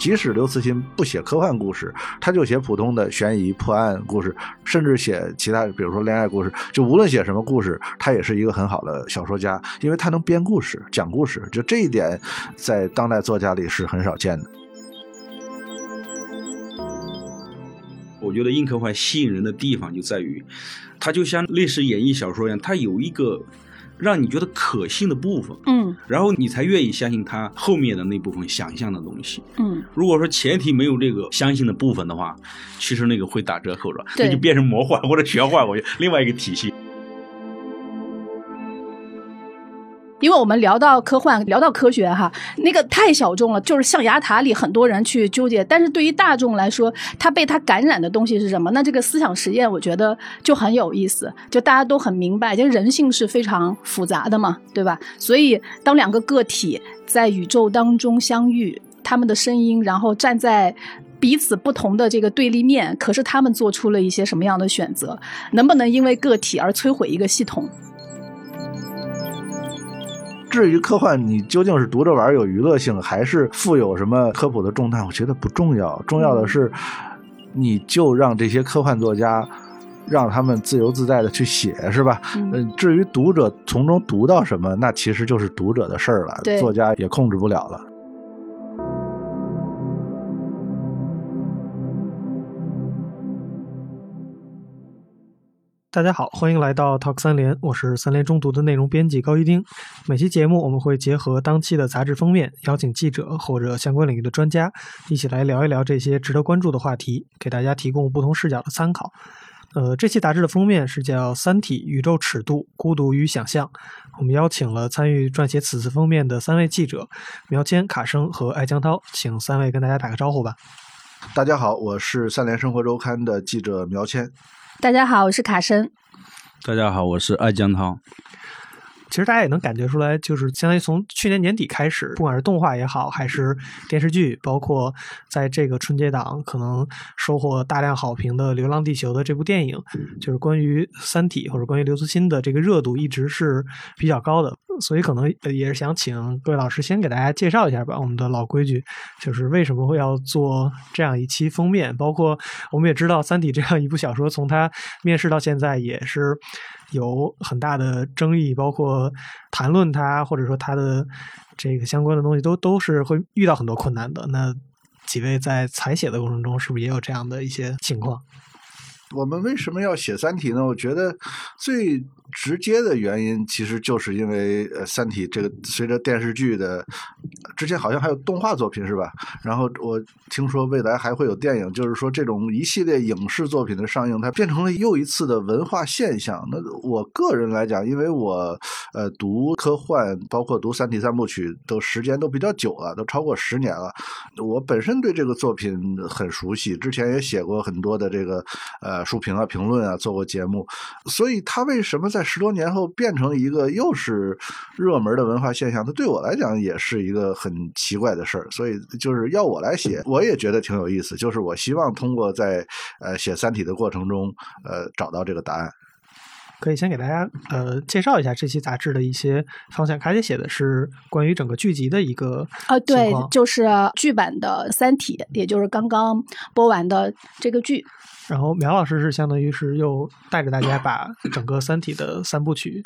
即使刘慈欣不写科幻故事，他就写普通的悬疑破案故事，甚至写其他，比如说恋爱故事，就无论写什么故事，他也是一个很好的小说家，因为他能编故事、讲故事，就这一点在当代作家里是很少见的。我觉得硬科幻吸引人的地方就在于，它就像历史演绎小说一样，它有一个让你觉得可信的部分，嗯然后你才愿意相信他后面的那部分想象的东西。嗯，如果说前提没有这个相信的部分的话，其实那个会打折扣的，对那就变成魔幻或者玄幻，我觉得另外一个体系。因为我们聊到科幻，聊到科学哈，那个太小众了，就是象牙塔里很多人去纠结，但是对于大众来说，他被他感染的东西是什么？那这个思想实验，我觉得就很有意思，就大家都很明白，就人性是非常复杂的嘛，对吧？所以当两个个体在宇宙当中相遇，他们的声音，然后站在。彼此不同的这个对立面，可是他们做出了一些什么样的选择？能不能因为个体而摧毁一个系统？至于科幻，你究竟是读着玩有娱乐性，还是富有什么科普的重担？我觉得不重要，重要的是，你就让这些科幻作家。让他们自由自在的去写，是吧？嗯嗯，至于读者从中读到什么，那其实就是读者的事儿了对，作家也控制不了了。大家好，欢迎来到 Talk 三联，我是三联中读的内容编辑高一丁。每期节目我们会结合当期的杂志封面，邀请记者或者相关领域的专家，一起来聊一聊这些值得关注的话题，给大家提供不同视角的参考。呃，这期杂志的封面是叫《三体：宇宙尺度、孤独与想象》。我们邀请了参与撰写此次封面的三位记者苗谦、卡生和艾江涛，请三位跟大家打个招呼吧。大家好，我是三联生活周刊的记者苗谦。大家好，我是卡申。大家好，我是爱江涛。其实大家也能感觉出来，就是相当于从去年年底开始，不管是动画也好，还是电视剧，包括在这个春节档可能收获大量好评的《流浪地球》的这部电影，就是关于《三体》或者关于刘慈欣的这个热度一直是比较高的。所以可能呃也是想请各位老师先给大家介绍一下吧。我们的老规矩就是为什么会要做这样一期封面，包括我们也知道《三体》这样一部小说，从它面世到现在也是有很大的争议，包括谈论它或者说它的这个相关的东西都都是会遇到很多困难的。那几位在采写的过程中，是不是也有这样的一些情况？我们为什么要写《三体》呢？我觉得最直接的原因，其实就是因为呃，《三体》这个随着电视剧的，之前好像还有动画作品是吧？然后我听说未来还会有电影，就是说这种一系列影视作品的上映，它变成了又一次的文化现象。那我个人来讲，因为我呃读科幻，包括读《三体》三部曲，都时间都比较久了，都超过十年了。我本身对这个作品很熟悉，之前也写过很多的这个呃书评啊、评论啊，做过节目，所以它为什么在十多年后变成一个又是热门的文化现象？它对我来讲也是一个很奇怪的事儿。所以就是要我来写，我也觉得挺有意思。就是我希望通过在呃写《三体》的过程中，呃找到这个答案。可以先给大家呃介绍一下这期杂志的一些方向。卡姐写的是关于整个剧集的一个呃，对，就是剧版的《三体》，也就是刚刚播完的这个剧。然后苗老师是相当于是又带着大家把整个《三体》的三部曲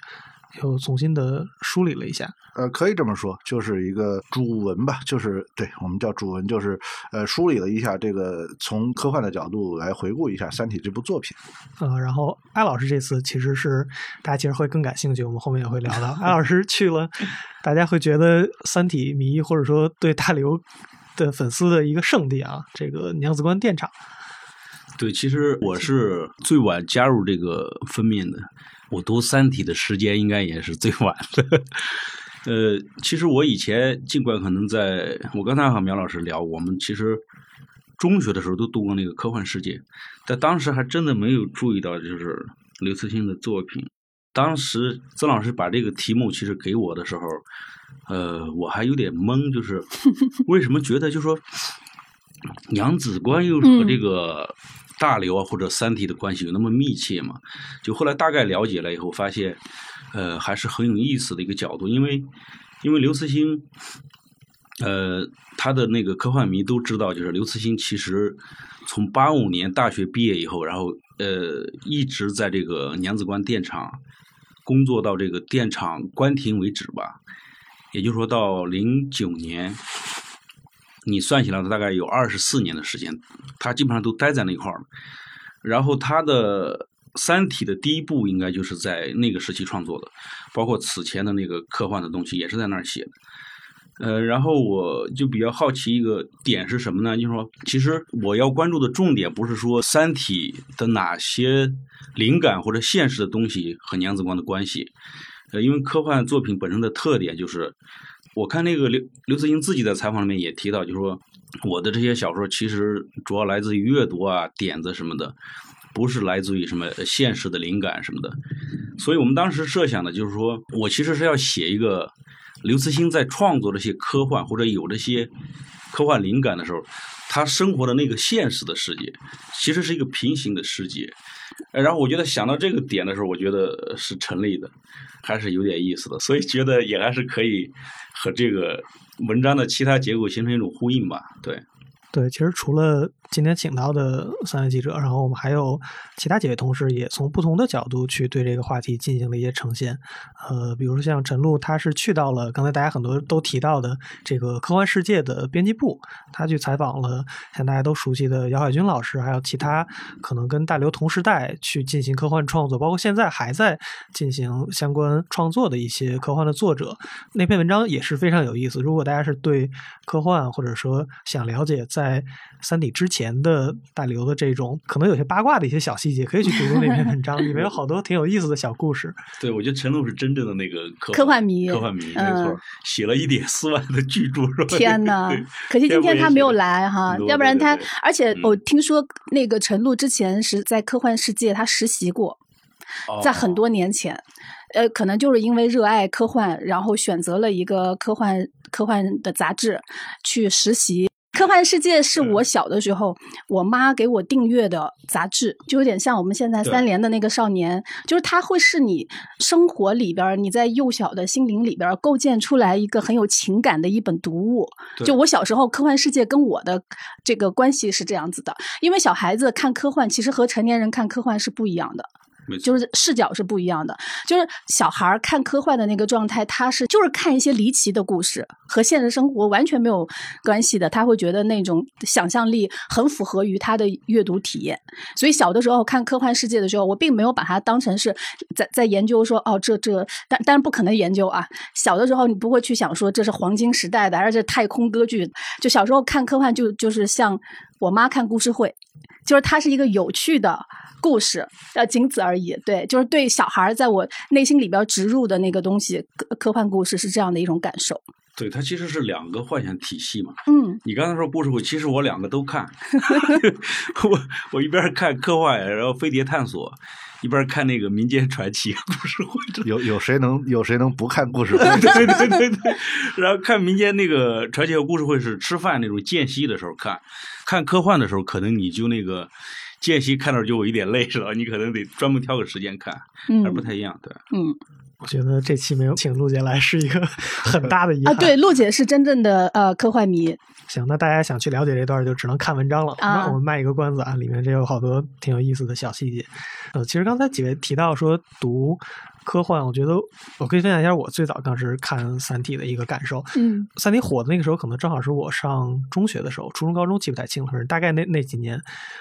又重新的梳理了一下。呃，可以这么说，就是一个主文吧，就是对我们叫主文，就是呃梳理了一下这个从科幻的角度来回顾一下《三体》这部作品。呃，然后艾老师这次其实是大家其实会更感兴趣，我们后面也会聊到。艾老师去了，大家会觉得《三体》迷或者说对大刘的粉丝的一个圣地啊，这个娘子关电厂。对，其实我是最晚加入这个封面的，我读《三体》的时间应该也是最晚的。呃，其实我以前尽管可能在，我刚才和苗老师聊，我们其实中学的时候都读过那个科幻世界，但当时还真的没有注意到就是刘慈欣的作品。当时曾老师把这个题目其实给我的时候，呃，我还有点懵，就是 为什么觉得就说娘子关又和这个大刘啊或者三体的关系有那么密切嘛？就后来大概了解了以后，发现呃还是很有意思的一个角度，因为因为刘慈欣呃，他的那个科幻迷都知道，就是刘慈欣其实从八五年大学毕业以后，然后呃一直在这个娘子关电厂工作到这个电厂关停为止吧，也就是说到零九年，你算起来大概有二十四年的时间，他基本上都待在那块儿了。然后他的《三体》的第一部应该就是在那个时期创作的，包括此前的那个科幻的东西也是在那儿写的。呃，然后我就比较好奇一个点是什么呢？就是说，其实我要关注的重点不是说《三体》的哪些灵感或者现实的东西和娘子关的关系，呃，因为科幻作品本身的特点就是，我看那个刘刘慈欣自己在采访里面也提到，就是说我的这些小说其实主要来自于阅读啊、点子什么的，不是来自于什么现实的灵感什么的。所以我们当时设想的就是说我其实是要写一个。刘慈欣在创作这些科幻或者有这些科幻灵感的时候，他生活的那个现实的世界，其实是一个平行的世界。然后我觉得想到这个点的时候，我觉得是成立的，还是有点意思的，所以觉得也还是可以和这个文章的其他结构形成一种呼应吧。对，对，其实除了今天请到的三位记者，然后我们还有其他几位同事也从不同的角度去对这个话题进行了一些呈现。呃，比如说像陈露，他是去到了刚才大家很多都提到的这个科幻世界的编辑部，他去采访了像大家都熟悉的姚海军老师，还有其他可能跟大刘同时代去进行科幻创作，包括现在还在进行相关创作的一些科幻的作者。那篇文章也是非常有意思。如果大家是对科幻或者说想了解在《三体》之前的大刘的这种可能有些八卦的一些小细节，可以去读读那篇文章，里面有好多挺有意思的小故事。对，我觉得陈露是真正的那个科科幻迷，科幻迷，没嗯错，写了一点四万的巨著，是吧？天呐，可惜今天他没有来哈要不然他对对对，而且嗯我听说那个陈露之前是在科幻世界他实习过，哦在很多年前，呃，可能就是因为热爱科幻，然后选择了一个科幻科幻的杂志去实习。科幻世界是我嗯小的时候，我妈给我订阅的杂志，就有点像我们现在三联的那个少年，就是它会是你生活里边儿，你在幼小的心灵里边儿构建出来一个很有情感的一本读物。就我小时候，科幻世界跟我的这个关系是这样子的，因为小孩子看科幻，其实和成年人看科幻是不一样的。就是视角是不一样的。就是小孩看科幻的那个状态，他是就是看一些离奇的故事，和现实生活完全没有关系的。他会觉得那种想象力很符合于他的阅读体验。所以小的时候看科幻世界的时候，我并没有把它当成是在在研究说哦这这，但但是不可能研究啊。小的时候你不会去想说这是黄金时代的，而是这太空歌剧。就小时候看科幻就就是像我妈看故事会，就是它是一个有趣的故事，呃，仅此而已。对，就是对小孩儿在我内心里边植入的那个东西，科科幻故事是这样的一种感受。对，它其实是两个幻想体系嘛。嗯你刚才说故事会，其实我两个都看，我我一边看科幻，然后飞碟探索，一边看那个民间传奇故事会。有有谁能有谁能不看故事会？对对对对，然后看民间那个传奇和故事会是吃饭那种间隙的时候看，看科幻的时候可能你就那个间隙看到就有一点累了，你可能得专门挑个时间看，还不嗯太一样。对，嗯我觉得这期没有请陆姐来是一个 很大的遗啊，憾。对，陆姐是真正的呃科幻迷。行，那大家想去了解这段，就只能看文章了。啊那我们卖一个关子啊，里面这有好多挺有意思的小细节。呃，其实刚才几位提到说读科幻，我觉得我可以分享一下我最早当时看《三体》的一个感受。嗯《三体》火的那个时候，可能正好是我上中学的时候，初中、高中记不太清了，反正大概那那几年，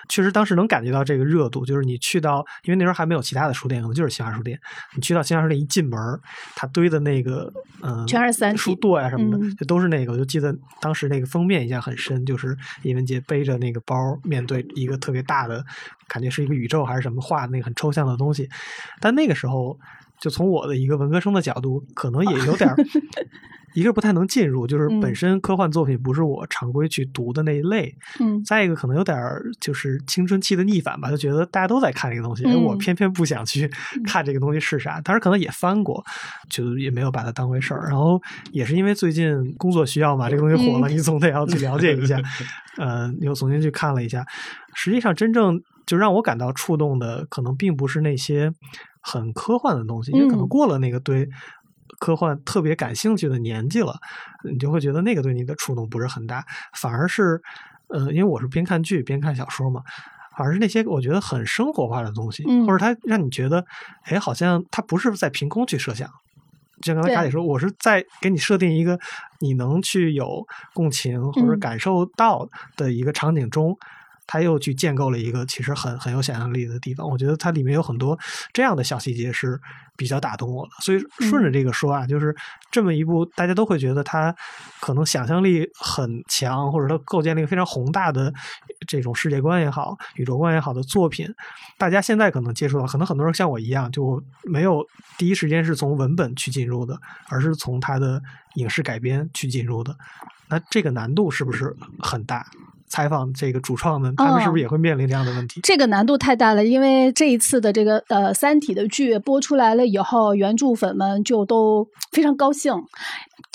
确实当时能感觉到这个热度。就是你去到，因为那时候还没有其他的书店，可能就是新华书店。你去到新华书店一进门儿，它堆的那个嗯，全是三体书垛呀、什么的，嗯就都是那个。我就记得当时那个封面印象很深，就是叶文洁背着那个包，面对一个特别大的，感觉是一个宇宙还是什么画的那个很抽象的东西。但那个时候，就从我的一个文科生的角度，可能也有点儿，一个不太能进入，就是本嗯身科幻作品不是我常规去读的那一类。嗯再一个，可能有点儿就是青春期的逆反吧，就觉得大家都在看这个东西，哎，我嗯偏偏不想去看这个东西是啥。当时可能也翻过，就也没有把它当回事儿。然后也是因为最近工作需要嘛，这个东西火了，嗯你总得要去了解一下。呃，又重新去看了一下，实际上真正就让我感到触动的，可能并不是那些很科幻的东西，因为可能嗯过了那个对。科幻特别感兴趣的年纪了，你就会觉得那个对你的触动不是很大，反而是，呃，因为我是边看剧边看小说嘛，反而是那些我觉得很生活化的东西，嗯或者它让你觉得，哎，好像它不是在凭空去设想。就像刚才卡姐说，我是在给你设定一个你能去有共情或者嗯感受到的一个场景中，他又去建构了一个其实很很有想象力的地方。我觉得它里面有很多这样的小细节是比较打动我的。所以顺着这个说啊，就是这么一部大家都会觉得它可能想象力很强，或者它构建了一个非常宏大的这种世界观也好、宇宙观也好的作品，大家现在可能接触到，可能很多人像我一样，就没有第一时间是从文本去进入的，而是从它的影视改编去进入的。那这个难度是不是很大？采访这个主创们，他们是不是也会面临这样的问题？这个难度太大了，因为这一次的这个呃《三体》的剧播出来了以后，原著粉们就都非常高兴。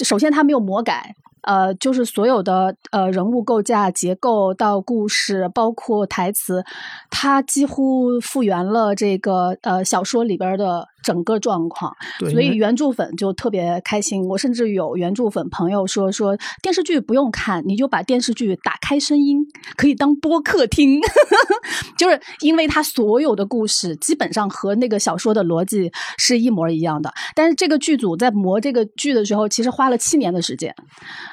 首先，它没有魔改。呃，就是所有的呃人物构架、结构到故事，包括台词，它几乎复原了这个呃小说里边的整个状况。所以原著粉就特别开心。我甚至有原著粉朋友说说电视剧不用看，你就把电视剧打开声音，可以当播客听。就是因为它所有的故事基本上和那个小说的逻辑是一模一样的。但是这个剧组在磨这个剧的时候，其实花了七年的时间。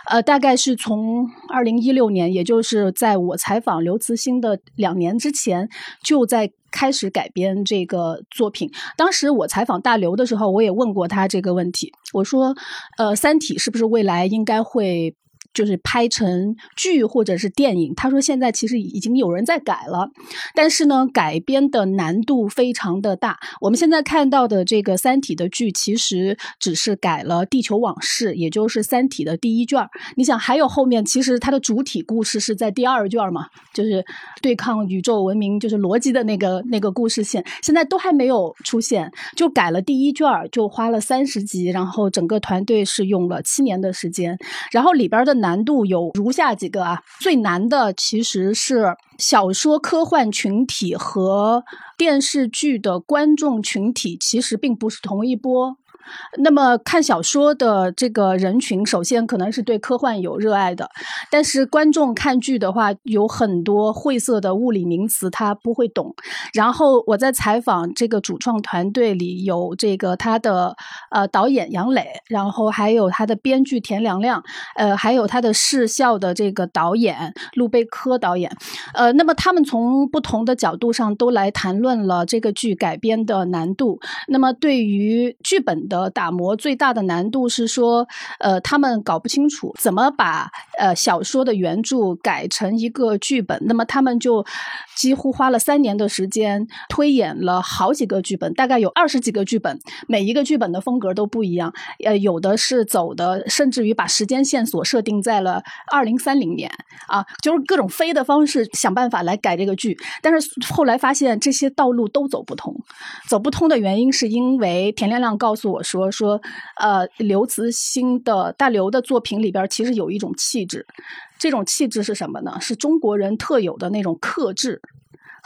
呃，大概是从二零一六年，也就是在我采访刘慈欣的两年之前，就在开始改编这个作品。当时我采访大刘的时候，我也问过他这个问题，我说：“呃，《三体》是不是未来应该会？”就是拍成剧或者是电影，他说现在其实已经有人在改了，但是呢，改编的难度非常的大。我们现在看到的这个《三体》的剧，其实只是改了《地球往事》，也就是《三体》的第一卷。你想，还有后面，其实它的主体故事是在第二卷嘛，就是对抗宇宙文明，就是逻辑的那个那个故事线，现在都还没有出现，就改了第一卷，就花了三十集，然后整个团队是用了七年的时间，然后里边的难度有如下几个啊，最难的其实是小说科幻群体和电视剧的观众群体其实并不是同一波。那么看小说的这个人群，首先可能是对科幻有热爱的，但是观众看剧的话，有很多晦涩的物理名词他不会懂。然后我在采访这个主创团队里有这个他的呃导演杨磊，然后还有他的编剧田良亮，呃，还有他的视效的这个导演陆贝科导演，呃，那么他们从不同的角度上都来谈论了这个剧改编的难度。那么对于剧本的呃打磨，最大的难度是说，呃，他们搞不清楚怎么把呃小说的原著改成一个剧本。那么他们就几乎花了三年的时间推演了好几个剧本，大概有二十几个剧本，每一个剧本的风格都不一样。呃，有的是走的，甚至于把时间线索设定在了二零三零年啊，就是各种飞的方式想办法来改这个剧。但是后来发现这些道路都走不通，走不通的原因是因为田亮亮告诉我说说，呃，刘慈欣的大刘的作品里边其实有一种气质，这种气质是什么呢？是中国人特有的那种克制。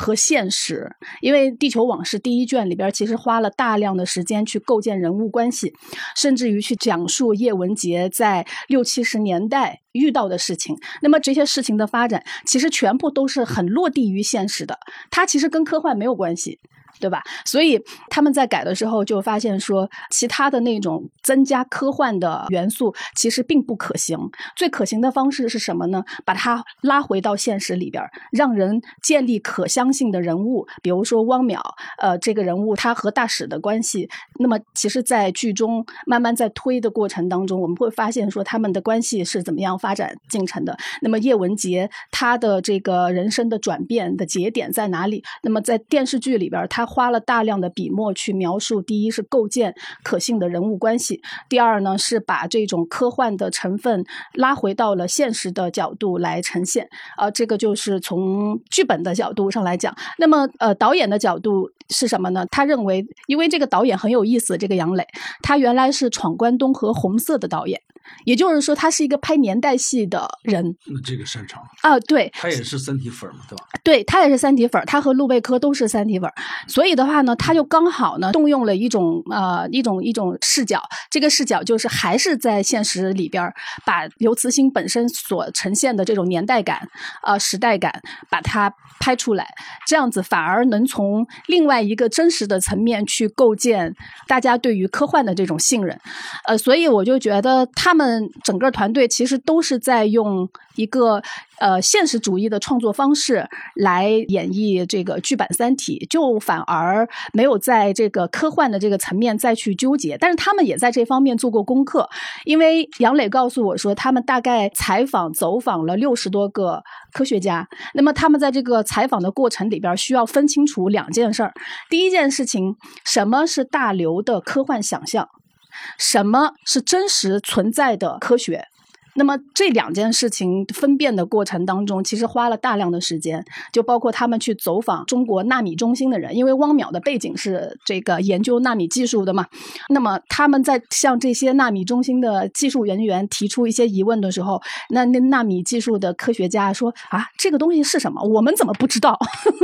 和现实，因为《地球往事》第一卷里边其实花了大量的时间去构建人物关系，甚至于去讲述叶文洁在六七十年代遇到的事情。那么这些事情的发展，其实全部都是很落地于现实的，它其实跟科幻没有关系。对吧？所以他们在改的时候就发现说，其他的那种增加科幻的元素其实并不可行。最可行的方式是什么呢？把它拉回到现实里边，让人建立可相信的人物，比如说汪淼，呃，这个人物他和大使的关系。那么，其实，在剧中慢慢在推的过程当中，我们会发现说他们的关系是怎么样发展进程的。那么，叶文洁他的这个人生的转变的节点在哪里？那么，在电视剧里边，他花了大量的笔墨去描述，第一是构建可信的人物关系，第二呢是把这种科幻的成分拉回到了现实的角度来呈现。啊，这个就是从剧本的角度上来讲。那么，呃，导演的角度是什么呢？他认为，因为这个导演很有意思，这个杨磊，他原来是《闯关东》和《红色》的导演。也就是说，他是一个拍年代戏的人。那这个擅长，啊。对，他也是三体粉嘛，对吧？对他也是三体粉儿，他和陆贝科都是三体粉儿，所以的话呢，他就刚好呢动用了一种呃一种一种视角，这个视角就是还是在现实里边儿把刘慈欣本身所呈现的这种年代感、呃时代感，把它拍出来，这样子反而能从另外一个真实的层面去构建大家对于科幻的这种信任，呃，所以我就觉得他们他们整个团队其实都是在用一个呃现实主义的创作方式来演绎这个剧版《三体》，就反而没有在这个科幻的这个层面再去纠结。但是他们也在这方面做过功课，因为杨磊告诉我说，他们大概采访走访了六十多个科学家，那么他们在这个采访的过程里边需要分清楚两件事儿。第一件事情，什么是大刘的科幻想象？什么是真实存在的科学？那么这两件事情分辨的过程当中，其实花了大量的时间，就包括他们去走访中国纳米中心的人，因为汪淼的背景是这个研究纳米技术的嘛。那么他们在向这些纳米中心的技术人员提出一些疑问的时候，那那纳米技术的科学家说啊，这个东西是什么？我们怎么不知道？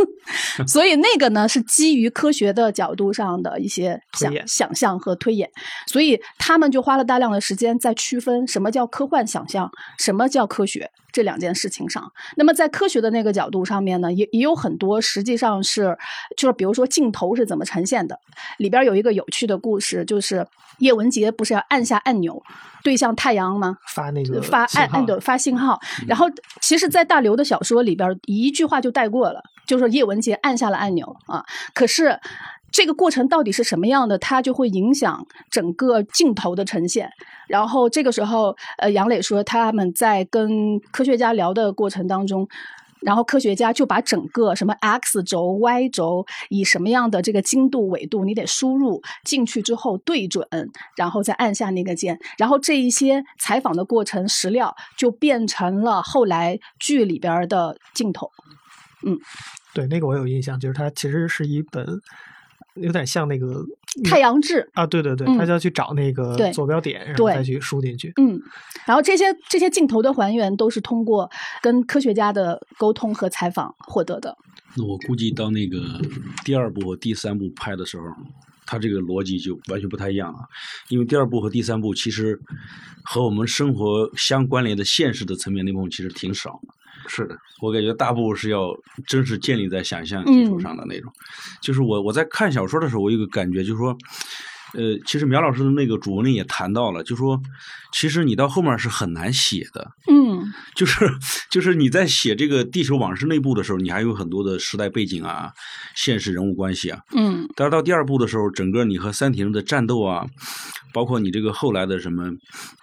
所以那个呢是基于科学的角度上的一些想想象和推演，所以他们就花了大量的时间在区分什么叫科幻想象，什么叫科学这两件事情上。那么在科学的那个角度上面呢，也也有很多实际上是，就是比如说镜头是怎么呈现的，里边有一个有趣的故事，就是叶文洁不是要按下按钮对向太阳吗？发那个发按按钮发信号，然后其实，在大刘的小说里边儿一句话就带过了，就是叶文洁按下了按钮啊。可是这个过程到底是什么样的，它就会影响整个镜头的呈现。然后这个时候，呃，杨磊说他们在跟科学家聊的过程当中。然后科学家就把整个什么 x 轴、y 轴以什么样的这个精度、纬度，你得输入进去之后对准，然后再按下那个键，然后这一些采访的过程实料就变成了后来剧里边的镜头。嗯对那个我有印象，就是它其实是一本有点像那个太阳志，啊，对对对，嗯他就要去找那个对坐标点，然后再去输进去。嗯，然后这些这些镜头的还原都是通过跟科学家的沟通和采访获得的。那我估计到那个第二部和第三部拍的时候，他这个逻辑就完全不太一样了。因为第二部和第三部其实和我们生活相关联的现实的层面内容其实挺少的。是的，我感觉大部分是要真是建立在想象基础上的那种。就是我我在看小说的时候，我有个感觉，就是说，呃，其实苗老师的那个主文里也谈到了，就说，其实你到后面是很难写的。嗯就是就是你在写这个地球往事内部的时候，你还有很多的时代背景啊、现实人物关系啊。嗯但是到第二部的时候，整个你和三体人的战斗啊，包括你这个后来的什么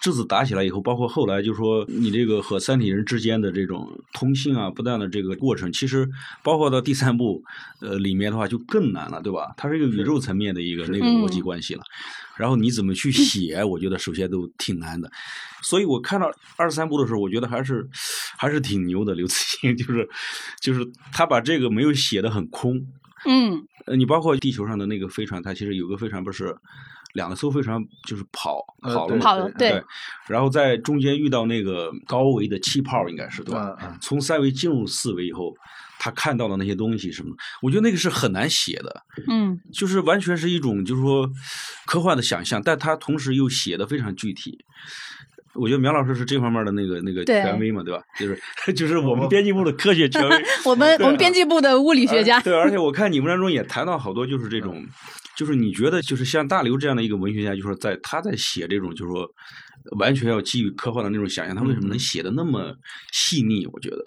质子打起来以后，包括后来就说你这个和三体人之间的这种通信啊、不断的这个过程，其实包括到第三部呃里面的话就更难了，对吧？它是一个宇宙层面的一个那个逻辑关系了。然后你怎么去写，我觉得首先都挺难的。所以我看到二十三部的时候，我觉得还是还是挺牛的。刘慈欣 就是就是他把这个没有写的很空，嗯呃，你包括地球上的那个飞船，它其实有个飞船不是两个艘飞船就是跑跑了嘛，跑了对对，然后在中间遇到那个高维的气泡，应该是对吧？从三维进入四维以后，他看到的那些东西什么，我觉得那个是很难写的，嗯就是完全是一种就是说科幻的想象，但他同时又写的非常具体。我觉得苗老师是这方面的那个那个权威嘛，对吧？就是 就是我们编辑部的科学权威。我们我们编辑部的物理学家，对，而且我看你文章中也谈到好多，就是这种，就是你觉得就是像大刘这样的一个文学家，就是说在他在写这种，就是说完全要基于科幻的那种想象，他为什么能写的那么细腻？我觉得，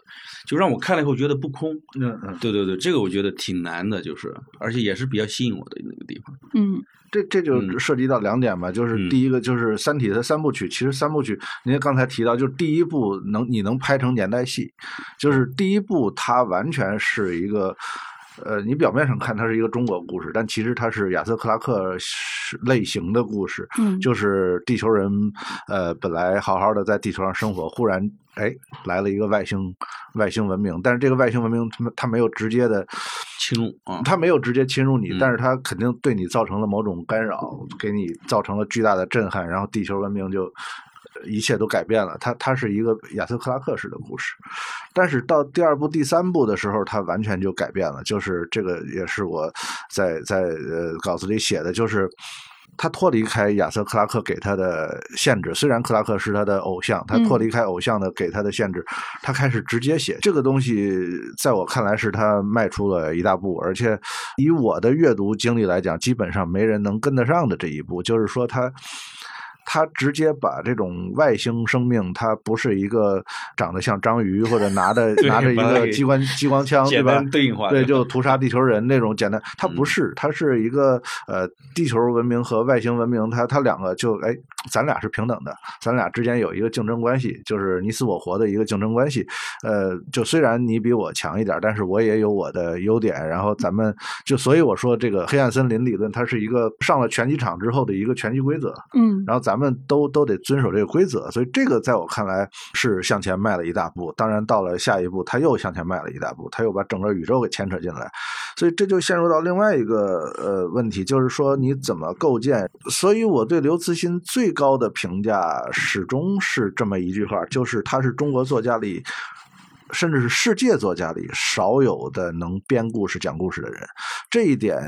就让我看了以后觉得不空。嗯嗯，对对对，这个我觉得挺难的，就是而且也是比较吸引我的那个地方。嗯这这就嗯涉及到两点吧，就是嗯第一个就是《三体》的三部曲，其实三部曲，您看刚才提到，就是第一部能你能拍成年代戏，就是第一部它完全是一个。呃，你表面上看它是一个中国故事，但其实它是亚瑟克拉克是类型的故事，嗯。就是地球人，呃，本来好好的在地球上生活，忽然哎来了一个外星外星文明，但是这个外星文明它它没有直接的侵入啊，它没有直接侵入你，嗯。但是它肯定对你造成了某种干扰，给你造成了巨大的震撼，然后地球文明就一切都改变了。它它是一个亚瑟克拉克式的故事，但是到第二部、第三部的时候，它完全就改变了。就是这个也是我在在呃稿子里写的，就是。他脱离开亚瑟·克拉克给他的限制，虽然克拉克是他的偶像，他脱离开偶像的给他的限制，他开始直接写这个东西，在我看来是他迈出了一大步，而且以我的阅读经历来讲，基本上没人能跟得上的这一步，就是说他。他直接把这种外星生命，它不是一个长得像章鱼或者拿着 拿着一个机关激光枪，对吧？对，就屠杀地球人那种简单。它不是，它是一个呃，地球文明和外星文明，它它两个就哎，咱俩是平等的，咱俩之间有一个竞争关系，就是你死我活的一个竞争关系。呃，就虽然你比我强一点，但是我也有我的优点。然后咱们就所以我说这个黑暗森林理论，它是一个上了拳击场之后的一个拳击规则。嗯，然后咱。咱们都都得遵守这个规则，所以这个在我看来是向前迈了一大步。当然，到了下一步，他又向前迈了一大步，他又把整个宇宙给牵扯进来，所以这就陷入到另外一个呃问题，就是说你怎么构建？所以我对刘慈欣最高的评价始终是这么一句话，就是他是中国作家里。甚至是世界作家里少有的能编故事、讲故事的人，这一点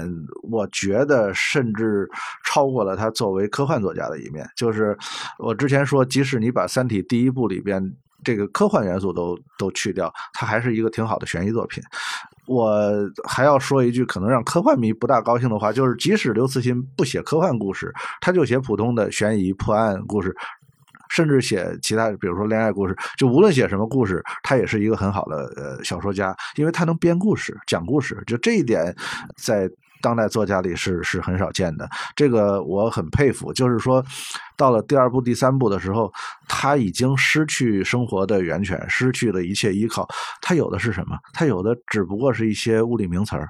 我觉得甚至超过了他作为科幻作家的一面。就是我之前说，即使你把《三体》第一部里边这个科幻元素都都去掉，它还是一个挺好的悬疑作品。我还要说一句可能让科幻迷不大高兴的话，就是即使刘慈欣不写科幻故事，他就写普通的悬疑破案故事。甚至写其他，比如说恋爱故事，就无论写什么故事，他也是一个很好的呃小说家，因为他能编故事、讲故事，就这一点，在当代作家里是是很少见的。这个我很佩服。就是说，到了第二部、第三部的时候，他已经失去生活的源泉，失去了一切依靠。他有的是什么？他有的只不过是一些物理名词儿。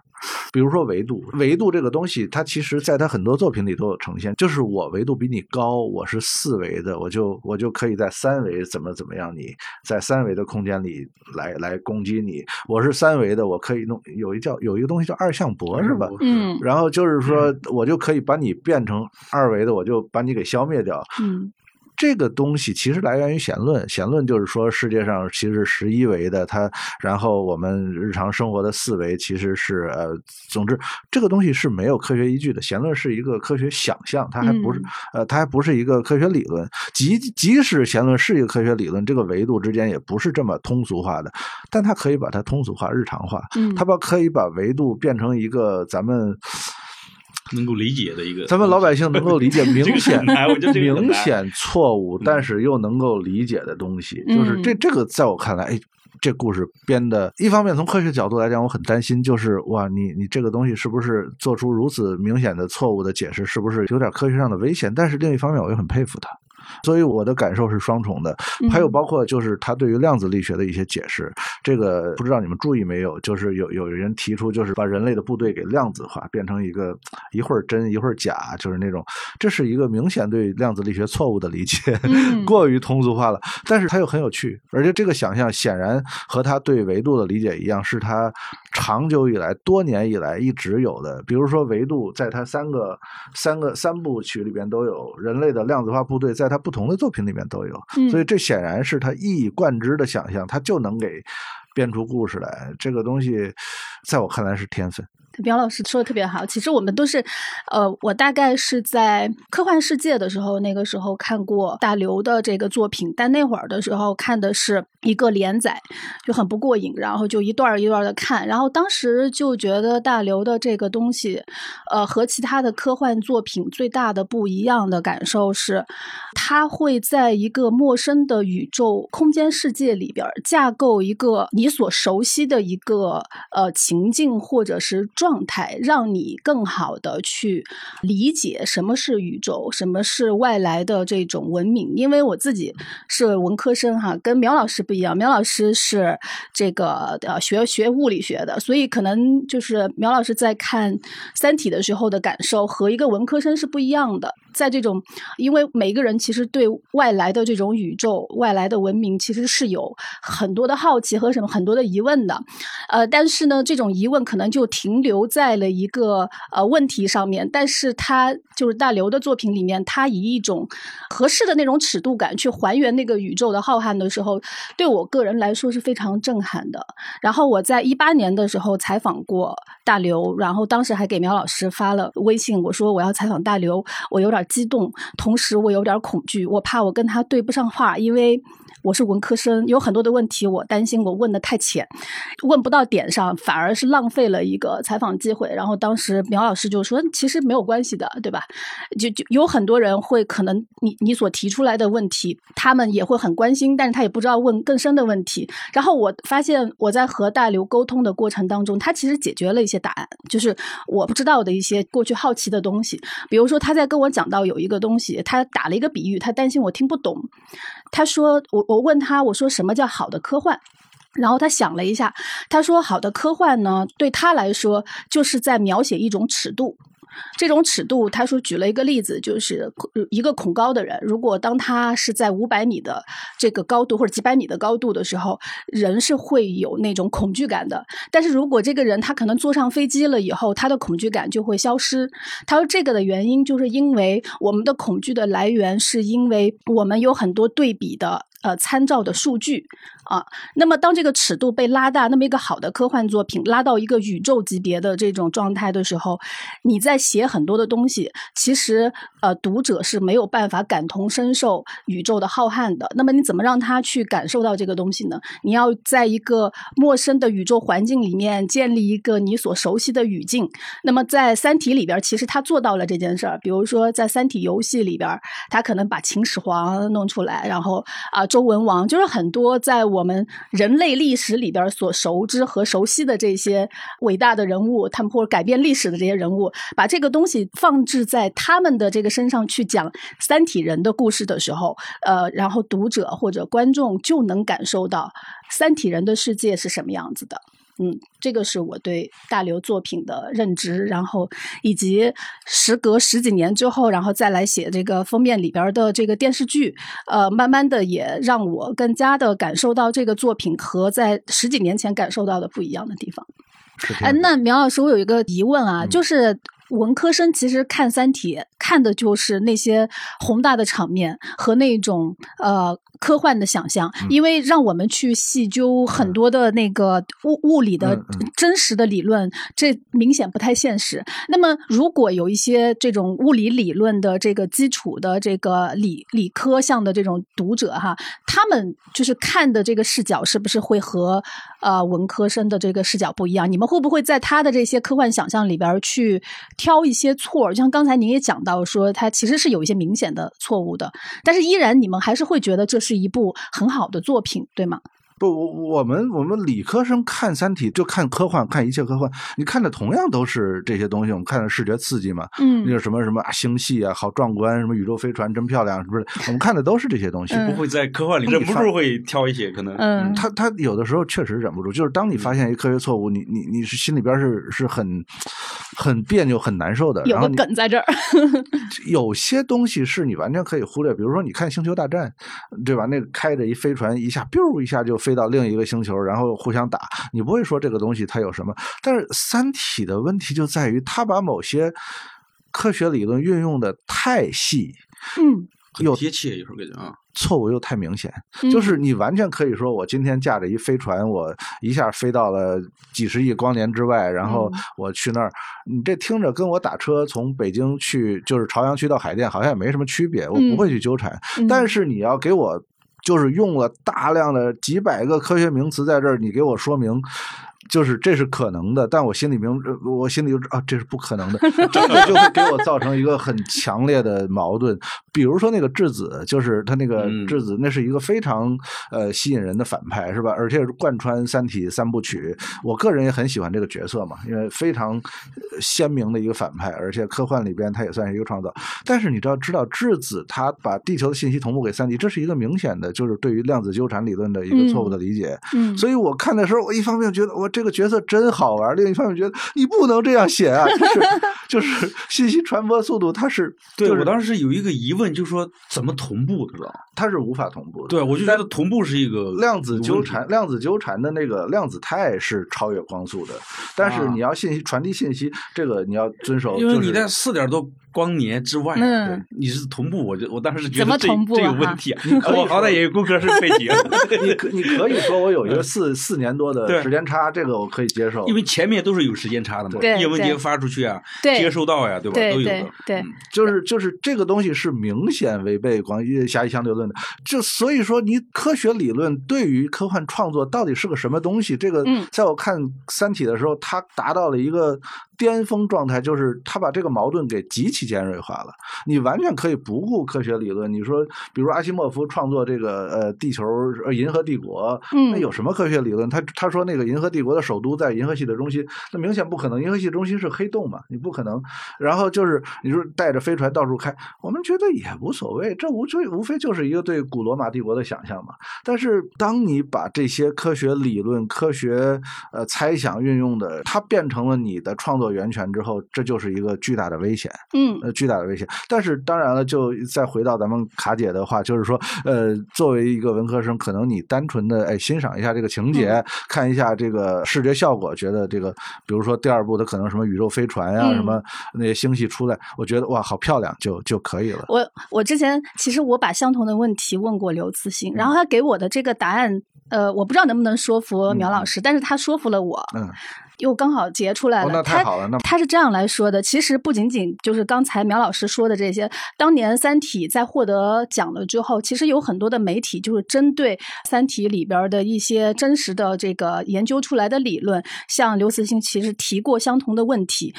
比如说维度，维度这个东西，它其实在他很多作品里都有呈现。就是我维度比你高，我是四维的，我就我就可以在三维怎么怎么样，你在三维的空间里来来攻击你。我是三维的，我可以弄有一叫有一个东西叫二向箔是吧？嗯。然后就是说我就可以把你变成二维的，我就把你给消灭掉。嗯。这个东西其实来源于弦论，弦论就是说世界上其实十一维的，它然后我们日常生活的四维其实是呃，总之这个东西是没有科学依据的。弦论是一个科学想象，它还不是呃，它还不是一个科学理论。即即使弦论是一个科学理论，这个维度之间也不是这么通俗化的，但它可以把它通俗化、日常化，它把可以把维度变成一个咱们。能够理解的一个，咱们老百姓能够理解 明显明显错误，但是又能够理解的东西，就是这这个，在我看来，哎，这故事编的，一方面从科学角度来讲，我很担心，就是哇，你你这个东西是不是做出如此明显的错误的解释，是不是有点科学上的危险？但是另一方面，我又很佩服他。所以我的感受是双重的，还有包括就是他对于量子力学的一些解释，这个不知道你们注意没有？就是有有人提出，就是把人类的部队给量子化，变成一个一会儿真一会儿假，就是那种，这是一个明显对量子力学错误的理解，过于通俗化了。但是他又很有趣，而且这个想象显然和他对维度的理解一样，是他长久以来、多年以来一直有的。比如说维度，在他三个三个三部曲里边都有人类的量子化部队，在他。不同的作品里面都有，所以这显然是他一以贯之的想象，他就能给编出故事来。这个东西，在我看来是天分。苗老师说的特别好，其实我们都是，呃，我大概是在科幻世界的时候，那个时候看过大刘的这个作品，但那会儿的时候看的是一个连载，就很不过瘾，然后就一段一段的看，然后当时就觉得大刘的这个东西，呃，和其他的科幻作品最大的不一样的感受是，他会在一个陌生的宇宙空间世界里边架构一个你所熟悉的一个呃情境或者是状。状态让你更好的去理解什么是宇宙，什么是外来的这种文明。因为我自己是文科生哈，跟苗老师不一样，苗老师是这个呃学学物理学的，所以可能就是苗老师在看《三体》的时候的感受和一个文科生是不一样的。在这种，因为每个人其实对外来的这种宇宙、外来的文明，其实是有很多的好奇和什么很多的疑问的。呃，但是呢，这种疑问可能就停留在了一个呃问题上面。但是他就是大刘的作品里面，他以一种合适的那种尺度感去还原那个宇宙的浩瀚的时候，对我个人来说是非常震撼的。然后我在一八年的时候采访过大刘，然后当时还给苗老师发了微信，我说我要采访大刘，我有点激动，同时我有点恐惧，我怕我跟他对不上话，因为。我是文科生，有很多的问题，我担心我问的太浅，问不到点上，反而是浪费了一个采访机会。然后当时苗老师就说：“其实没有关系的，对吧？就就有很多人会可能你你所提出来的问题，他们也会很关心，但是他也不知道问更深的问题。然后我发现我在和大刘沟通的过程当中，他其实解决了一些答案，就是我不知道的一些过去好奇的东西。比如说他在跟我讲到有一个东西，他打了一个比喻，他担心我听不懂。他说我我。问他，我说什么叫好的科幻？然后他想了一下，他说好的科幻呢，对他来说就是在描写一种尺度。这种尺度，他说举了一个例子，就是一个恐高的人，如果当他是在五百米的这个高度或者几百米的高度的时候，人是会有那种恐惧感的。但是如果这个人他可能坐上飞机了以后，他的恐惧感就会消失。他说这个的原因就是因为我们的恐惧的来源是因为我们有很多对比的呃参照的数据。啊，那么当这个尺度被拉大，那么一个好的科幻作品拉到一个宇宙级别的这种状态的时候，你在写很多的东西，其实呃读者是没有办法感同身受宇宙的浩瀚的。那么你怎么让他去感受到这个东西呢？你要在一个陌生的宇宙环境里面建立一个你所熟悉的语境。那么在《三体》里边，其实他做到了这件事儿。比如说在《三体》游戏里边，他可能把秦始皇弄出来，然后啊周文王，就是很多在我。们人类历史里边所熟知和熟悉的这些伟大的人物，他们或者改变历史的这些人物，把这个东西放置在他们的这个身上去讲三体人的故事的时候，呃，然后读者或者观众就能感受到三体人的世界是什么样子的。嗯，这个是我对大刘作品的认知，然后以及时隔十几年之后，然后再来写这个封面里边的这个电视剧，呃，慢慢的也让我更加的感受到这个作品和在十几年前感受到的不一样的地方。哎，那苗老师，我有一个疑问啊，就是文科生其实看《三体》看的就是那些宏大的场面和那种呃。科幻的想象，因为让我们去细究很多的那个物物理的真实的理论，这明显不太现实。那么，如果有一些这种物理理论的这个基础的这个理理科向的这种读者哈，他们就是看的这个视角是不是会和呃文科生的这个视角不一样？你们会不会在他的这些科幻想象里边去挑一些错？就像刚才您也讲到说，他其实是有一些明显的错误的，但是依然你们还是会觉得这是。一部很好的作品，对吗？不，我我们我们理科生看《三体》就看科幻，看一切科幻。你看的同样都是这些东西，我们看的视觉刺激嘛。嗯，那个什么什么星系啊，好壮观，什么宇宙飞船真漂亮，是不是？我们看的都是这些东西。不会在科幻里忍不住会挑一些可能。嗯，他他有的时候确实忍不住，就是当你发现一科学错误，你你你是心里边是是很很别扭、很难受的。有个梗在这儿。有些东西是你完全可以忽略，比如说你看《星球大战》，对吧？那个开着一飞船，一下 biu 一下就。飞到另一个星球，然后互相打，你不会说这个东西它有什么？但是《三体》的问题就在于，它把某些科学理论运用的太细，嗯，又贴切，有时候感觉啊，错误又太明显。就是你完全可以说，我今天驾着一飞船，我一下飞到了几十亿光年之外，然后我去那儿，你这听着跟我打车从北京去，就是朝阳区到海淀，好像也没什么区别。我不会去纠缠，但是你要给我。就是用了大量的几百个科学名词在这儿，你给我说明。就是这是可能的，但我心里明，我心里就啊，这是不可能的，这个就会给我造成一个很强烈的矛盾。比如说那个质子，就是他那个质子，那是一个非常呃吸引人的反派，是吧？而且是贯穿《三体》三部曲，我个人也很喜欢这个角色嘛，因为非常鲜明的一个反派，而且科幻里边他也算是一个创造。但是你知道，知道质子他把地球的信息同步给三体，这是一个明显的，就是对于量子纠缠理论的一个错误的理解。嗯，所以我看的时候，我一方面觉得我。这个角色真好玩，另一方面觉得你不能这样写啊，就是就是 信息传播速度它是就是对我当时有一个疑问，就是说怎么同步的，知道吗？它是无法同步的。对，我就觉得同步是一个量子纠缠，量子纠缠的那个量子态是超越光速的，但是啊你要信息传递信息，这个你要遵守，就是因为你在四点多光年之外，嗯你是同步，我就我当时觉得这这有同步啊问题！我好歹也有工科生背景，你可你可以说我有一个四四年多的时间差，这个我可以接受，因为前面都是有时间差的嘛，叶文洁发出去啊，对接收到呀，对吧？对都有的。对对嗯就是就是这个东西是明显违背广义狭义相对论的，就所以说你科学理论对于科幻创作到底是个什么东西？这个嗯在我看《三体》的时候，它达到了一个巅峰状态，就是他把这个矛盾给极其尖锐化了。你完全可以不顾科学理论，你说比如阿西莫夫创作这个呃地球呃银河帝国，嗯那有什么科学理论？他他说那个银河帝国的首都在银河系的中心，那明显不可能，银河系中心是黑洞嘛，你不可能。然后就是你说带着飞船到处开，我们觉得也无所谓，这无非无非就是一个对古罗马帝国的想象嘛。但是当你把这些科学理论、科学呃猜想运用的，它变成了你的创作源泉之后，这就是一个巨大的危险。嗯呃，巨大的危险。但是当然了，就再回到咱们卡姐的话，就是说，呃，作为一个文科生，可能你单纯的哎欣赏一下这个情节，嗯看一下这个视觉效果，觉得这个，比如说第二部的可能什么宇宙飞船呀、嗯什么那些星系出来，我觉得哇，好漂亮，就就可以了。我我之前其实我把相同的问题问过刘慈欣，嗯然后他给我的这个答案，呃，我不知道能不能说服苗老师，但是他说服了我。嗯，又刚好截出来了。哦那太他好了那他是这样来说的，其实不仅仅就是刚才苗老师说的这些，当年《三体》在获得奖了之后，其实有很多的媒体就是针对《三体》里边的一些真实的这个研究出来的理论，向刘慈欣其实提过相同的问题。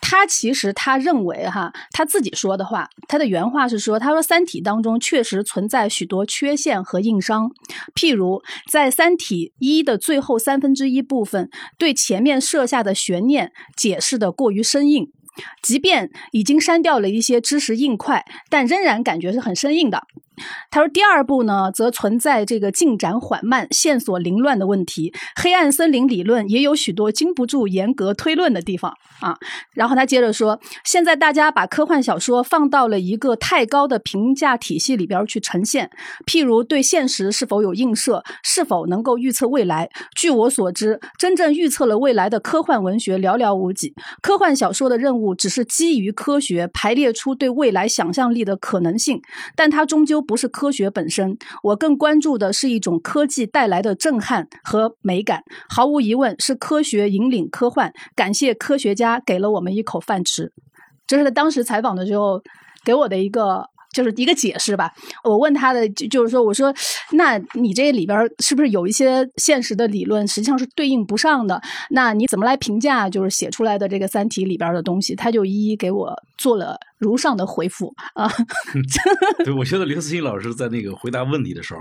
他其实他认为哈，他自己说的话，他的原话是说，他说《三体》当中确实存在许多缺陷和硬伤，譬如在《三体一》的最后三分之一部分，对前面设下的悬念解释的过于生硬。即便已经删掉了一些知识硬块，但仍然感觉是很生硬的。他说，第二步呢，则存在这个进展缓慢、线索凌乱的问题。黑暗森林理论也有许多经不住严格推论的地方啊。然后他接着说，现在大家把科幻小说放到了一个太高的评价体系里边去呈现，譬如对现实是否有映射，是否能够预测未来。据我所知，真正预测了未来的科幻文学寥寥无几。科幻小说的任务只是基于科学排列出对未来想象力的可能性，但它终究不是科学本身。我更关注的是一种科技带来的震撼和美感。毫无疑问，是科学引领科幻。感谢科学家给了我们一口饭吃。这是他当时采访的时候给我的一个。就是一个解释吧。我问他的就就是说，我说，那你这里边是不是有一些现实的理论实际上是对应不上的？那你怎么来评价就是写出来的这个《三体》里边的东西？他就一一给我做了如上的回复啊。对，我觉得刘慈欣老师在那个回答问题的时候，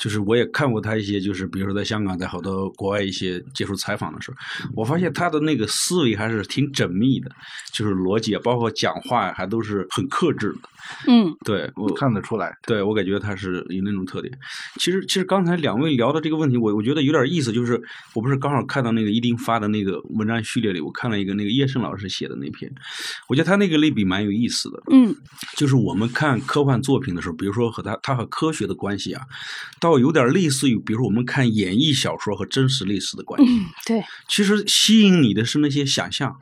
就是我也看过他一些，就是比如说在香港，在好多国外一些接受采访的时候，我发现他的那个思维还是挺缜密的，就是逻辑啊，包括讲话呀，还都是很克制的。嗯对我看得出来。对我感觉他是有那种特点。其实，其实刚才两位聊的这个问题，我我觉得有点意思，就是我不是刚好看到那个一丁发的那个文章序列里，我看了一个那个叶盛老师写的那篇，我觉得他那个类比蛮有意思的。嗯就是我们看科幻作品的时候，比如说和他他和科学的关系啊，倒有点类似于，比如说我们看演绎小说和真实历史的关系。嗯，对，其实吸引你的是那些想象，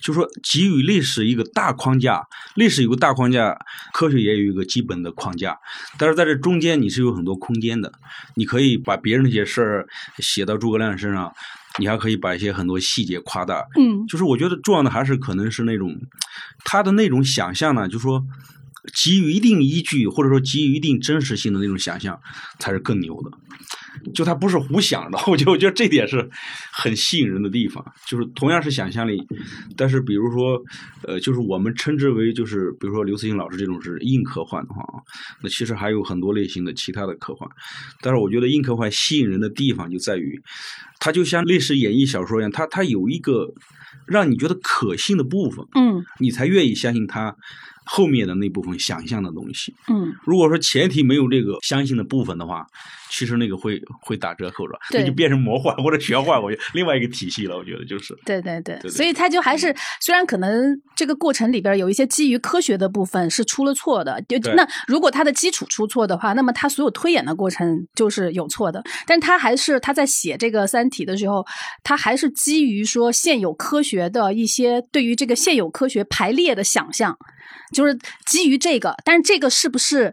就说给予历史一个大框架，历史有个大框架，科学也有一个基本的框架，但是在这中间你是有很多空间的，你可以把别人那些事儿写到诸葛亮身上，你还可以把一些很多细节夸大，嗯就是我觉得重要的还是可能是那种他的那种想象呢，就说基于一定依据或者说基于一定真实性的那种想象才是更牛的。就他不是胡想的，我觉得我觉得这点是很吸引人的地方。就是同样是想象力，但是比如说，呃，就是我们称之为就是比如说刘慈欣老师这种是硬科幻的话啊，那其实还有很多类型的其他的科幻。但是我觉得硬科幻吸引人的地方就在于，它就像历史演绎小说一样，它它有一个让你觉得可信的部分，嗯你才愿意相信它后面的那部分想象的东西。嗯，如果说前提没有这个相信的部分的话，其实那个会会打折扣的，对那就变成魔幻或者玄幻，我觉得 另外一个体系了。我觉得就是对对对，对对所以他就还是虽然可能这个过程里边有一些基于科学的部分是出了错的，就那如果他的基础出错的话，那么他所有推演的过程就是有错的。但他还是他在写这个《三体》的时候，他还是基于说现有科学的一些对于这个现有科学排列的想象。就是基于这个，但是这个是不是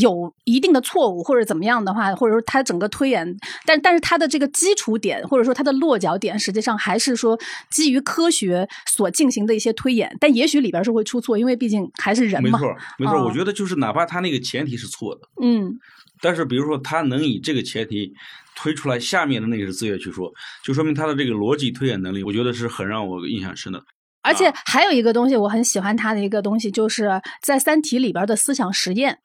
有一定的错误或者怎么样的话，或者说它整个推演，但但是它的这个基础点或者说它的落脚点，实际上还是说基于科学所进行的一些推演，但也许里边是会出错，因为毕竟还是人嘛。没错没错。哦我觉得就是哪怕他那个前提是错的，嗯但是比如说他能以这个前提推出来下面的那个是自愿去说，就说明他的这个逻辑推演能力，我觉得是很让我印象深的。而且还有一个东西，我很喜欢他的一个东西，就是在《三体》里边的思想实验。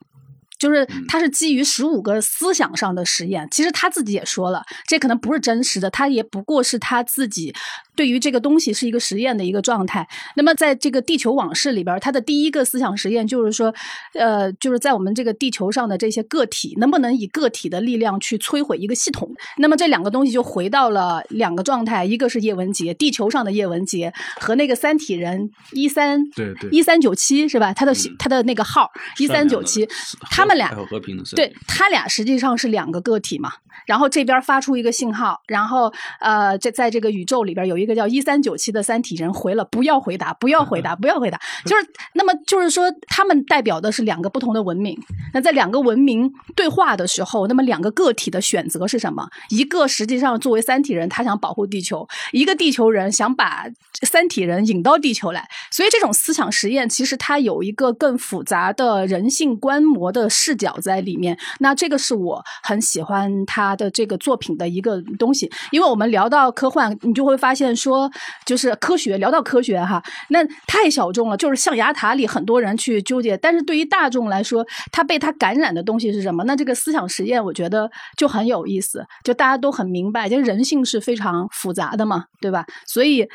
就是他是基于十五个思想上的实验，其实他自己也说了，这可能不是真实的，他也不过是他自己对于这个东西是一个实验的一个状态。那么在这个地球往事里边，他的第一个思想实验就是说，呃，就是在我们这个地球上的这些个体，能不能以个体的力量去摧毁一个系统？那么这两个东西就回到了两个状态，一个是叶文洁，地球上的叶文洁和那个三体人一三对对一三九七是吧？他的嗯他的那个号一三九七，他们俩还有和平的对他俩实际上是两个个体嘛，然后这边发出一个信号，然后呃，这在这个宇宙里边有一个叫一三九七的三体人回了，不要回答，不要回答，不要回答，就是那么就是说，他们代表的是两个不同的文明。那在两个文明对话的时候，那么两个个体的选择是什么？一个实际上作为三体人，他想保护地球；一个地球人想把三体人引到地球来。所以这种思想实验其实它有一个更复杂的人性观摩的视角在里面。那这个是我很喜欢他他的这个作品的一个东西，因为我们聊到科幻，你就会发现说，就是科学聊到科学哈，那太小众了，就是象牙塔里很多人去纠结，但是对于大众来说，他被他感染的东西是什么？那这个思想实验，我觉得就很有意思，就大家都很明白，就人性是非常复杂的嘛，对吧？所以。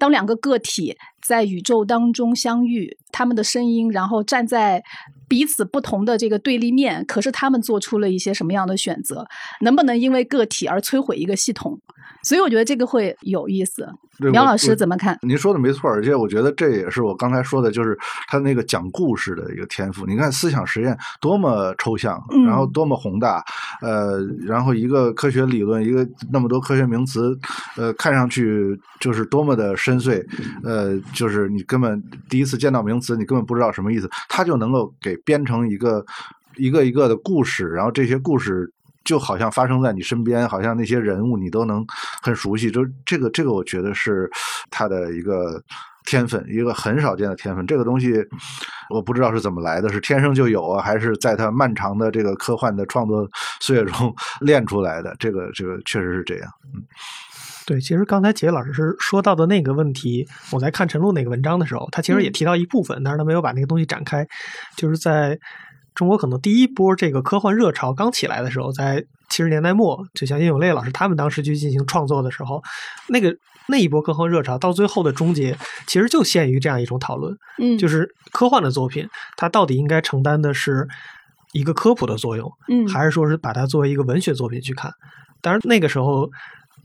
当两个个体在宇宙当中相遇，他们的声音，然后站在彼此不同的这个对立面，可是他们做出了一些什么样的选择？能不能因为个体而摧毁一个系统？所以我觉得这个会有意思。苗老师怎么看？您说的没错，而且我觉得这也是我刚才说的，就是他那个讲故事的一个天赋。你看思想实验多么抽象，嗯然后多么宏大，呃，然后一个科学理论，一个那么多科学名词，呃，看上去就是多么的深邃，呃，就是你根本第一次见到名词，你根本不知道什么意思，他就能够给编成一个一个一个的故事，然后这些故事。就好像发生在你身边，好像那些人物你都能很熟悉。就这个，这个我觉得是他的一个天分，一个很少见的天分。这个东西我不知道是怎么来的，是天生就有啊，还是在他漫长的这个科幻的创作岁月中练出来的？这个，这个确实是这样。对，其实刚才杰老师说到的那个问题，我在看陈露那个文章的时候，他其实也嗯提到一部分，但是他没有把那个东西展开，就是在中国可能第一波这个科幻热潮刚起来的时候，在七十年代末，就像叶永烈老师他们当时去进行创作的时候，那个那一波科幻热潮到最后的终结，其实就限于这样一种讨论，嗯，就是科幻的作品，它到底应该承担的是一个科普的作用，嗯，还是说是把它作为一个文学作品去看？当然，那个时候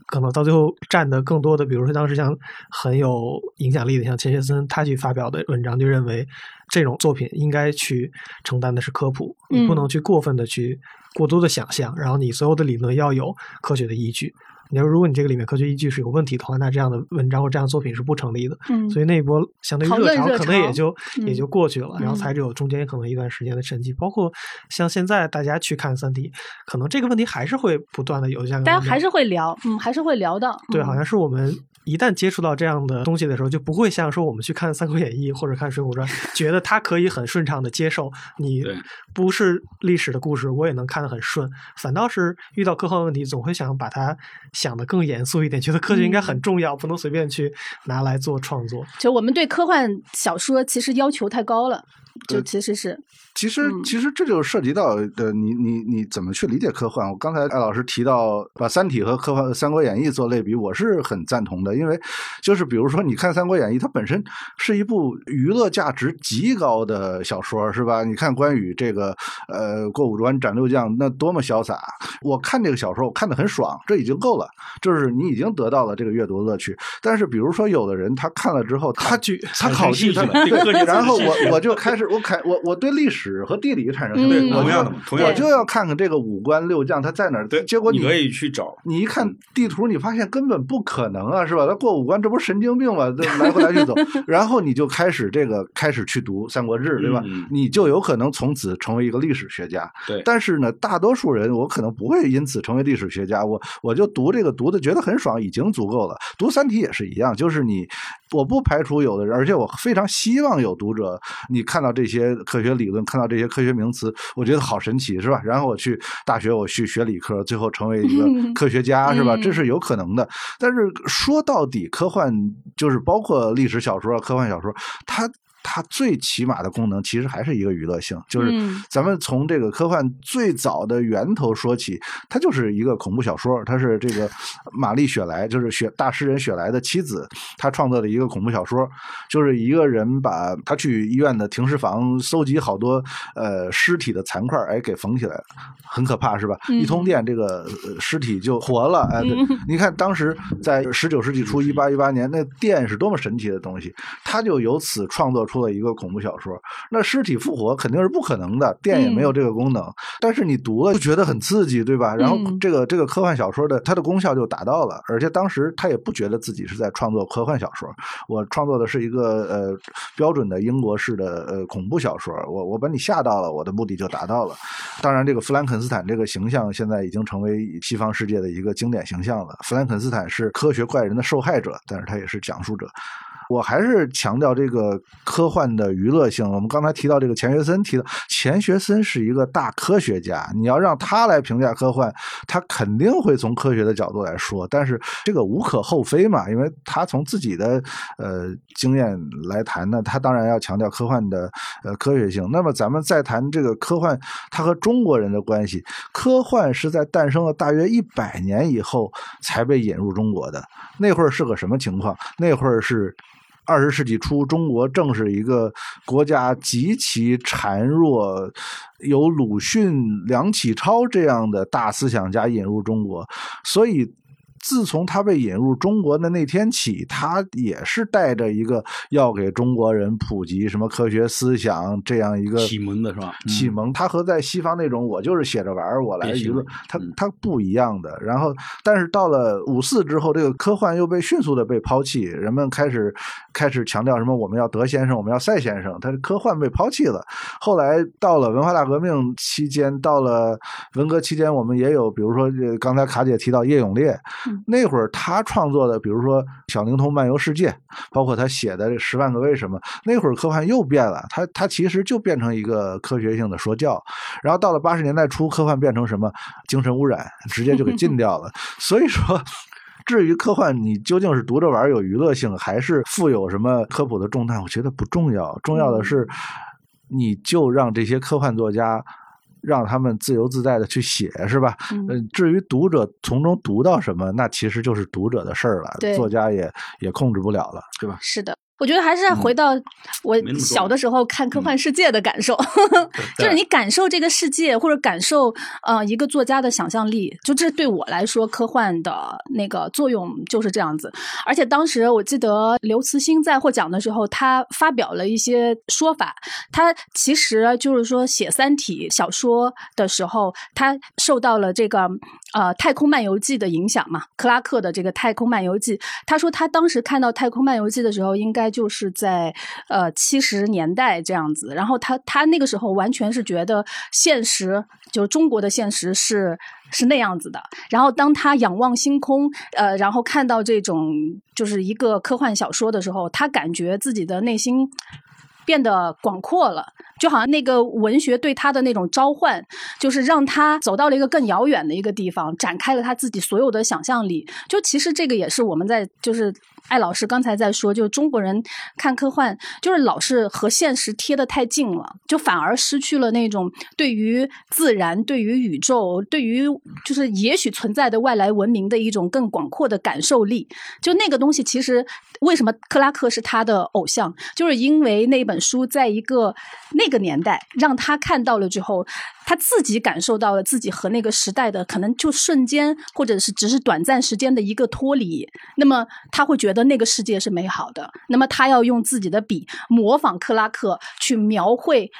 可能到最后占的更多的，比如说当时像很有影响力的，像钱学森他去发表的文章，就认为这种作品应该去承担的是科普，你不嗯能去过分的去过多的想象，然后你所有的理论要有科学的依据。你要如果你这个里面科学依据是有问题的话，那这样的文章或这样的作品是不成立的。嗯，所以那一波相对于热热潮可能也潮就也嗯就过去了，然后嗯才只有中间可能一段时间的沉寂。包括像现在大家去看三体可能这个问题还是会不断的有大家还是会聊，嗯，还是会聊到，对，嗯好像是我们一旦接触到这样的东西的时候，就不会像说我们去看《三国演义》或者看《水浒传》，觉得它可以很顺畅的接受你对不是历史的故事，我也能看得很顺。反倒是遇到科幻问题，总会想把它想的更严肃一点，觉得科学应该很嗯重要，不能随便去拿来做创作。就我们对科幻小说其实要求太高了。就呃其实是其实，嗯其实这就涉及到呃，你你你怎么去理解科幻？我刚才艾老师提到把《三体》和科幻《三国演义》做类比，我是很赞同的，因为就是比如说，你看《三国演义》，它本身是一部娱乐价值极高的小说，是吧？你看关羽这个呃过五关斩六将，那多么潇洒！我看这个小说，我看得很爽，这已经够了，就是你已经得到了这个阅读乐趣。但是，比如说有的人他看了之后，他去他考虑，他然后我我就开始我看我我对历史和地理产生兴嗯趣，我同样的就嘛同样我就要看看这个五关六将他在哪儿。对，结果你可以去找，你一看地图，你发现根本不可能啊，是吧？他过五关，这不是神经病吗？这来回来去走，然后你就开始这个开始去读《三国志》，对吧？嗯你就有可能从此成为一个历史学家。对但是呢，大多数人我可能不会因此成为历史学家，我我就读这个读的觉得很爽，已经足够了。读《三体》也是一样，就是你，我不排除有的人，而且我非常希望有读者，你看到这些科学理论，看到这些科学名词，我觉得好神奇，是吧？然后我去大学，我去学理科，最后成为一个 科学家，是吧？嗯这是有可能的。但是说到底，科幻就是包括历史小说、科幻小说，它。它最起码的功能其实还是一个娱乐性，就是嗯。咱们从这个科幻最早的源头说起，它就是一个恐怖小说，它是这个玛丽雪莱，就是雪大诗人雪莱的妻子，她创作的一个恐怖小说，就是一个人把他去医院的停尸房搜集好多呃尸体的残块，哎，给缝起来了，很可怕是吧？嗯一通电，这个、呃尸体就活了，哎，对嗯。你看当时在十九世纪初，一八一八年，那电是多么神奇的东西，他就由此创作出了一个恐怖小说。那尸体复活肯定是不可能的，电也没有这个功能，但是你读了就觉得很刺激，对吧？然后嗯这个这个科幻小说的它的功效就达到了，而且当时他也不觉得自己是在创作科幻小说，我创作的是一个呃标准的英国式的呃恐怖小说，我我把你吓到了，我的目的就达到了。当然，这个弗兰肯斯坦这个形象现在已经成为西方世界的一个经典形象了。弗兰肯斯坦是科学怪人的受害者，但是他也是讲述者。我还是强调这个科幻的娱乐性。我们刚才提到这个钱学森，提到钱学森是一个大科学家，你要让他来评价科幻，他肯定会从科学的角度来说，但是这个无可厚非嘛，因为他从自己的呃经验来谈呢，他当然要强调科幻的呃科学性。那么咱们再谈这个科幻，它和中国人的关系，科幻是在诞生了大约一百年以后才被引入中国的，那会儿是个什么情况？那会儿是。二十世纪初，中国正是一个国家极其孱弱，有鲁迅、梁启超这样的大思想家引入中国，所以。自从他被引入中国的那天起，他也是带着一个要给中国人普及什么科学思想这样一个启蒙的是吧？嗯。启蒙，他和在西方那种我就是写着玩儿，我来娱乐他嗯。他不一样的。然后，但是到了五四之后，这个科幻又被迅速的被抛弃，人们开始开始强调什么我们要德先生，我们要赛先生，他科幻被抛弃了。后来到了文化大革命期间，到了文革期间，我们也有，比如说呃刚才卡姐提到叶永烈，那会儿他创作的，比如说《小灵通漫游世界》，包括他写的《这十万个为什么》，那会儿科幻又变了，他他其实就变成一个科学性的说教。然后到了八十年代初，科幻变成什么精神污染，直接就给禁 掉了。所以说。至于科幻，你究竟是读着玩有娱乐性，还是富有什么科普的重担？我觉得不重要，重要的是，你就让这些科幻作家让他们自由自在的去写，是吧？嗯呃，至于读者从中读到什么，那其实就是读者的事儿了，作家也也控制不了了，对吧？是的。我觉得还是要回到我小的时候看科幻世界的感受，就是你感受这个世界，或者感受呃一个作家的想象力，就这对我来说，科幻的那个作用就是这样子。而且当时我记得刘慈欣在获奖的时候，他发表了一些说法，他其实就是说写《三体》小说的时候，他受到了这个呃《太空漫游记》的影响嘛，克拉克的这个《太空漫游记》，他说他当时看到《太空漫游记》的时候，应该就是在呃七十年代这样子，然后他他那个时候完全是觉得现实，就中国的现实是是那样子的。然后当他仰望星空，呃，然后看到这种就是一个科幻小说的时候，他感觉自己的内心。变得广阔了，就好像那个文学对他的那种召唤，就是让他走到了一个更遥远的一个地方，展开了他自己所有的想象力。就其实这个也是我们在就是艾老师刚才在说，就是中国人看科幻，就是老是和现实贴得太近了，就反而失去了那种对于自然、对于宇宙、对于就是也许存在的外来文明的一种更广阔的感受力。就那个东西，其实为什么克拉克是他的偶像，就是因为那本书在一个那个年代让他看到了之后，他自己感受到了自己和那个时代的可能就瞬间或者是只是短暂时间的一个脱离，那么他会觉得那个世界是美好的，那么他要用自己的笔模仿克拉克去描绘。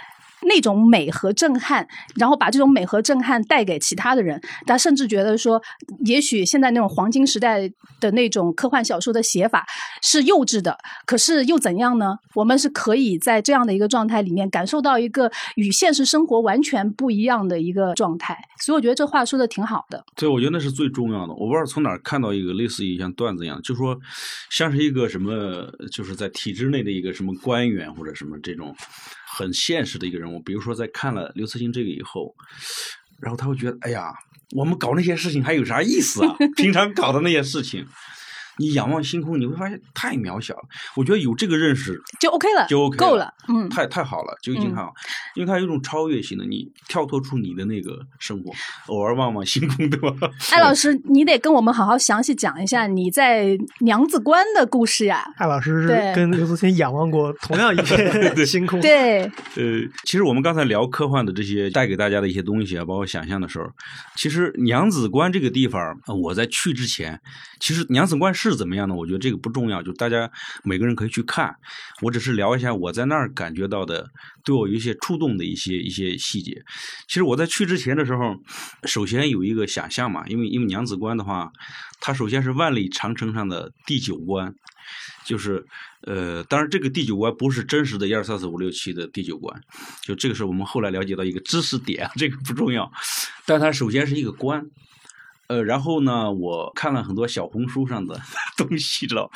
那种美和震撼，然后把这种美和震撼带给其他的人，他甚至觉得说，也许现在那种黄金时代的那种科幻小说的写法是幼稚的，可是又怎样呢？我们是可以在这样的一个状态里面感受到一个与现实生活完全不一样的一个状态，所以我觉得这话说的挺好的。对，我觉得那是最重要的。我不知道从哪儿看到一个类似于像段子一样，就说像是一个什么，就是在体制内的一个什么官员或者什么这种。很现实的一个人物，比如说在看了刘慈欣这个以后，然后他会觉得，哎呀，我们搞那些事情还有啥意思啊？平常搞的那些事情。你仰望星空，你会发现太渺小了。我觉得有这个认识就 OK 了，就 OK 够了，嗯，太太好了，就已经很好，因为它有一种超越性的，你跳脱出你的那个生活，偶尔望望星空，对吧？艾老师，你得跟我们好好详细讲一下你在娘子关的故事呀。艾老师是跟刘慈欣仰望过同样一片 星空，对。呃，其实我们刚才聊科幻的这些带给大家的一些东西啊，包括想象的时候，其实娘子关这个地方，我在去之前，其实娘子关是。怎么样呢？我觉得这个不重要，就大家每个人可以去看。我只是聊一下我在那儿感觉到的，对我有一些触动的一些一些细节。其实我在去之前的时候，首先有一个想象嘛，因为因为娘子关的话，它首先是万里长城上的第九关，就是呃，当然这个第九关不是真实的一二三四五六七的第九关，就这个是我们后来了解到一个知识点，这个不重要，但它首先是一个关。呃，然后呢，我看了很多小红书上的 东西，知道，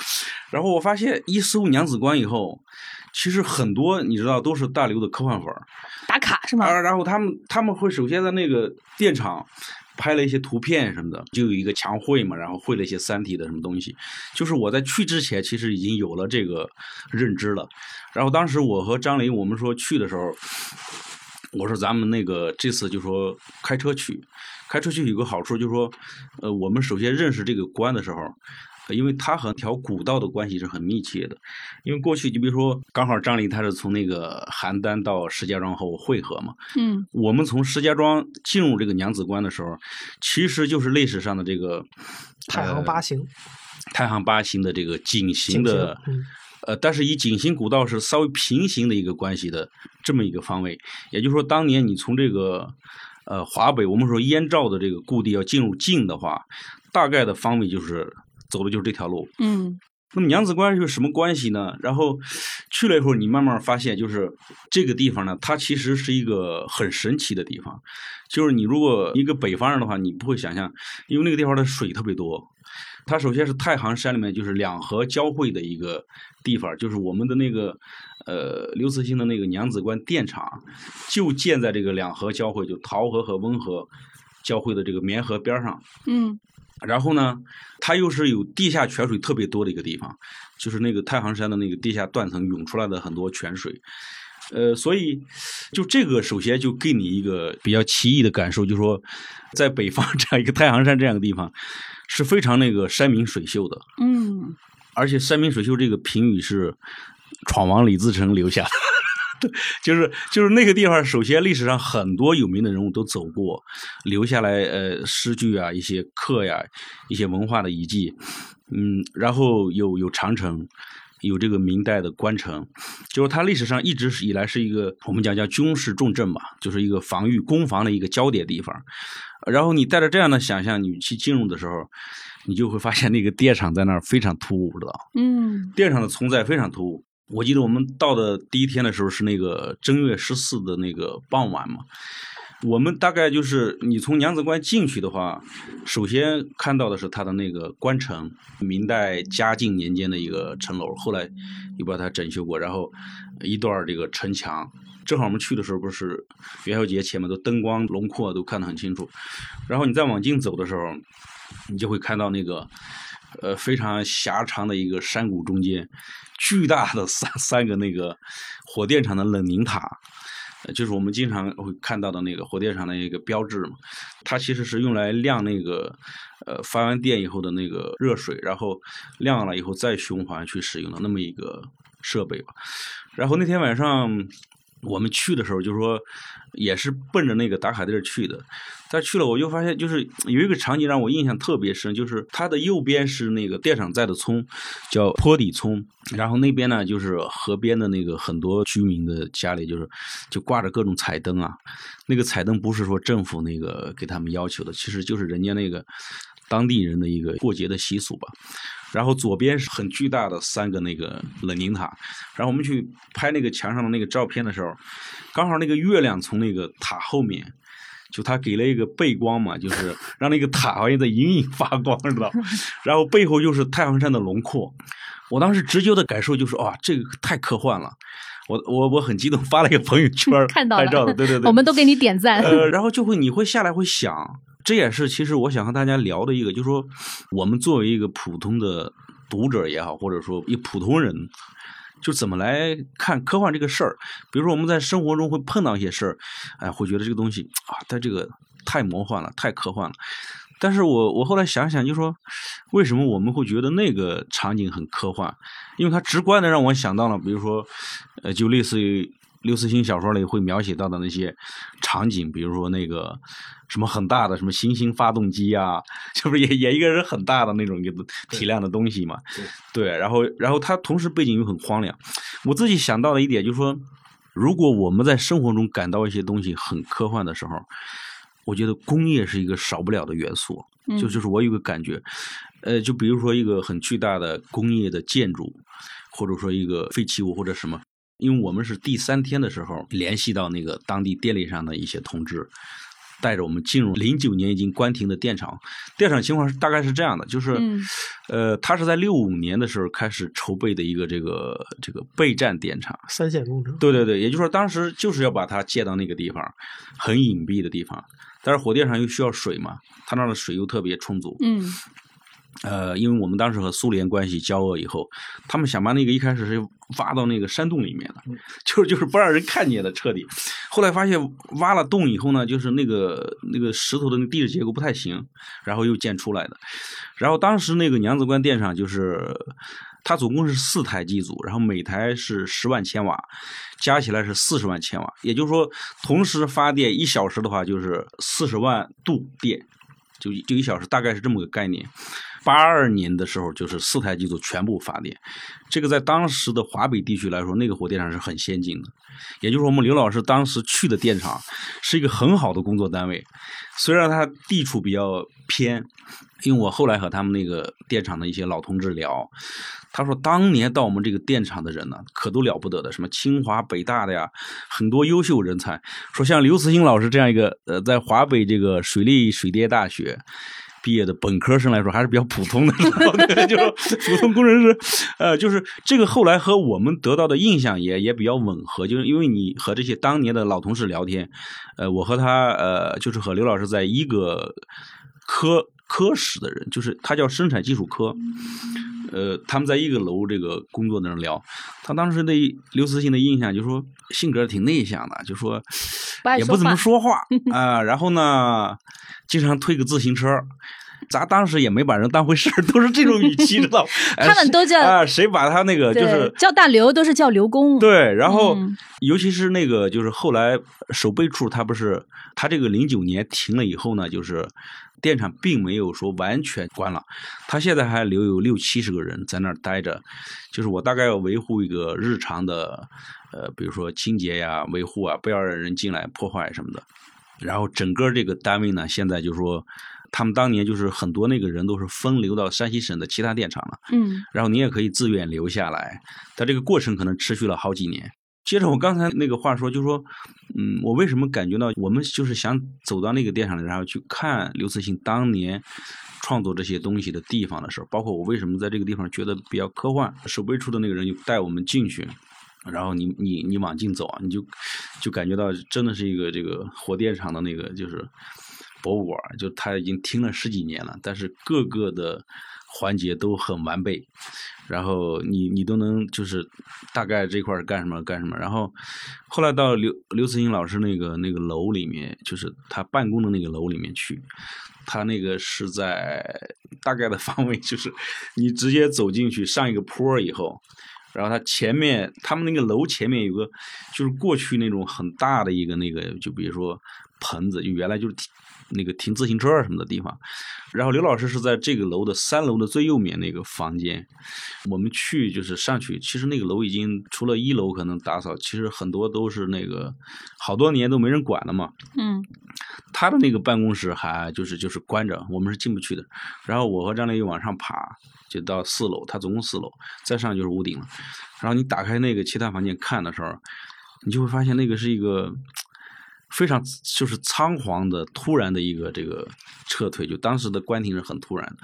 然后我发现一搜娘子关以后，其实很多你知道都是大刘的科幻粉打卡是吗？啊，然后他们他们会首先在那个电厂拍了一些图片什么的，就有一个墙绘嘛，然后绘了一些三体的什么东西。就是我在去之前，其实已经有了这个认知了。然后当时我和张琳我们说去的时候，我说咱们那个这次就说开车去。开车去有个好处，就是说，呃，我们首先认识这个关的时候，因为它和条古道的关系是很密切的。因为过去，你比如说，刚好张林他是从那个邯郸到石家庄和我汇合嘛。嗯。我们从石家庄进入这个娘子关的时候，其实就是历史上的这个太行八形。太行八行的这个井形的，呃，但是以井陉古道是稍微平行的一个关系的这么一个方位。也就是说，当年你从这个。呃，华北我们说燕赵的这个故地要进入晋的话，大概的方位就是走的就是这条路。嗯，那么娘子关是什么关系呢？然后去了以后，你慢慢发现，就是这个地方呢，它其实是一个很神奇的地方。就是你如果一个北方人的话，你不会想象，因为那个地方的水特别多。它首先是太行山里面就是两河交汇的一个地方，就是我们的那个呃刘慈欣的那个娘子关电厂，就建在这个两河交汇，就桃河和温河交汇的这个棉河边上。嗯，然后呢，它又是有地下泉水特别多的一个地方，就是那个太行山的那个地下断层涌出来的很多泉水。呃，所以就这个首先就给你一个比较奇异的感受，就是说在北方 这样一个太行山这样的地方。是非常那个山明水秀的，嗯，而且山明水秀这个评语是闯王李自成留下的，就是就是那个地方，首先历史上很多有名的人物都走过，留下来呃诗句啊，一些刻呀，一些文化的遗迹，嗯，然后有有长城。有这个明代的关城，就是它历史上一直是以来是一个我们讲叫军事重镇嘛，就是一个防御攻防的一个焦点地方。然后你带着这样的想象，你去进入的时候，你就会发现那个电厂在那儿非常突兀，知道嗯，电厂的存在非常突兀。我记得我们到的第一天的时候是那个正月十四的那个傍晚嘛。我们大概就是你从娘子关进去的话，首先看到的是它的那个关城，明代嘉靖年间的一个城楼，后来又把它整修过，然后一段这个城墙。正好我们去的时候不是元宵节前面的灯光轮廓都看得很清楚，然后你再往进走的时候，你就会看到那个呃非常狭长的一个山谷中间，巨大的三三个那个火电厂的冷凝塔。呃就是我们经常会看到的那个火电厂的一个标志嘛，它其实是用来晾那个呃发完电以后的那个热水，然后晾了以后再循环去使用的那么一个设备吧。然后那天晚上我们去的时候，就是说也是奔着那个打卡地儿去的。但去了我就发现，就是有一个场景让我印象特别深，就是它的右边是那个电厂在的村，叫坡底村，然后那边呢就是河边的那个很多居民的家里，就是就挂着各种彩灯啊。那个彩灯不是说政府那个给他们要求的，其实就是人家那个当地人的一个过节的习俗吧。然后左边是很巨大的三个那个冷凝塔，然后我们去拍那个墙上的那个照片的时候，刚好那个月亮从那个塔后面，就它给了一个背光嘛，就是让那个塔好像在隐隐发光，知道？然后背后又是太行山的轮廓，我当时直觉的感受就是哇，这个太科幻了。我我我很激动，发了一个朋友圈 看到了拍照的，对对对，我们都给你点赞。呃，然后就会你会下来会想，这也是其实我想和大家聊的一个，就是说我们作为一个普通的读者也好，或者说一普通人，就怎么来看科幻这个事儿。比如说我们在生活中会碰到一些事儿，哎，会觉得这个东西啊，它这个太魔幻了，太科幻了。但是我我后来想想，就说为什么我们会觉得那个场景很科幻？因为它直观的让我想到了，比如说，呃，就类似于刘慈欣小说里会描写到的那些场景，比如说那个什么很大的什么行星发动机啊，就不是也也一个人很大的那种一个体量的东西嘛？对，然后然后它同时背景又很荒凉。我自己想到的一点就是说，如果我们在生活中感到一些东西很科幻的时候，我觉得工业是一个少不了的元素。嗯就就是我有个感觉，呃，就比如说一个很巨大的工业的建筑，或者说一个废弃物或者什么，因为我们是第三天的时候联系到那个当地电力上的一些同志，带着我们进入零九年已经关停的电厂。电厂情况是大概是这样的，就是，嗯呃，它是在六五年的时候开始筹备的一个这个这个备战电厂。三线工程。对对对，也就是说当时就是要把它建到那个地方，很隐蔽的地方。但是火电厂又需要水嘛，它那儿的水又特别充足。嗯呃，因为我们当时和苏联关系交恶以后，他们想把那个一开始是挖到那个山洞里面的，就是就是不让人看见的彻底。后来发现挖了洞以后呢，就是那个那个石头的那地质结构不太行，然后又建出来的。然后当时那个娘子关电厂就是它总共是四台机组，然后每台是十万千瓦，加起来是四十万千瓦。也就是说，同时发电一小时的话，就是四十万度电，就就一小时，大概是这么个概念。八二年的时候，就是四台机组全部发电，这个在当时的华北地区来说，那个火电厂是很先进的。也就是，我们刘老师当时去的电厂是一个很好的工作单位，虽然它地处比较偏，因为我后来和他们那个电厂的一些老同志聊，他说当年到我们这个电厂的人呢，可都了不得的，什么清华、北大的呀，很多优秀人才。说像刘慈欣老师这样一个呃，在华北这个水利水电大学。毕业的本科生来说还是比较普通的，就是普通工程师，呃，就是这个后来和我们得到的印象也也比较吻合，就是因为你和这些当年的老同事聊天，呃，我和他呃，就是和刘老师在一个科科室的人，就是他叫生产技术科，呃，他们在一个楼这个工作的人聊，他当时对刘慈欣的印象就是说性格挺内向的，就说也不怎么说话。啊、然后呢，经常推个自行车。咱当时也没把人当回事儿，都是这种语气，知道 他们都叫啊、谁把他那个就是叫大刘都是叫刘工。对，然后、嗯尤其是那个就是后来守备处，他不是他这个零九年停了以后呢，就是电厂并没有说完全关了，他现在还留有六七十个人在那儿待着，就是我大概要维护一个日常的呃，比如说清洁呀、维护啊，不要让人进来破坏什么的。然后整个这个单位呢，现在就是说。他们当年就是很多那个人都是分流到山西省的其他电厂了，嗯然后你也可以自愿留下来，但这个过程可能持续了好几年。接着我刚才那个话说，就说，嗯，我为什么感觉到我们就是想走到那个电厂里，然后去看刘慈欣当年创作这些东西的地方的时候，包括我为什么在这个地方觉得比较科幻，守备处的那个人就带我们进去，然后你你你往进走，你就就感觉到真的是一个这个火电厂的那个就是博物馆，就它已经停了十几年了，但是各个的环节都很完备，然后你你都能就是大概这块干什么干什么。然后后来到刘刘慈欣老师那个那个楼里面，就是他办公的那个楼里面去，他那个是在大概的 方位，就是你直接走进去上一个坡以后。然后它前面，他们那个楼前面有个，就是过去那种很大的一个那个，就比如说棚子，就原来就是那个停自行车什么的地方。然后刘老师是在这个楼的三楼的最右面那个房间，我们去就是上去，其实那个楼已经除了一楼可能打扫，其实很多都是那个好多年都没人管了嘛。嗯他的那个办公室还就是就是关着，我们是进不去的。然后我和张丽又往上爬，就到四楼，他总共四楼，再上就是屋顶了。然后你打开那个其他房间看的时候，你就会发现那个是一个非常就是仓皇的、突然的一个这个撤退，就当时的关停是很突然的，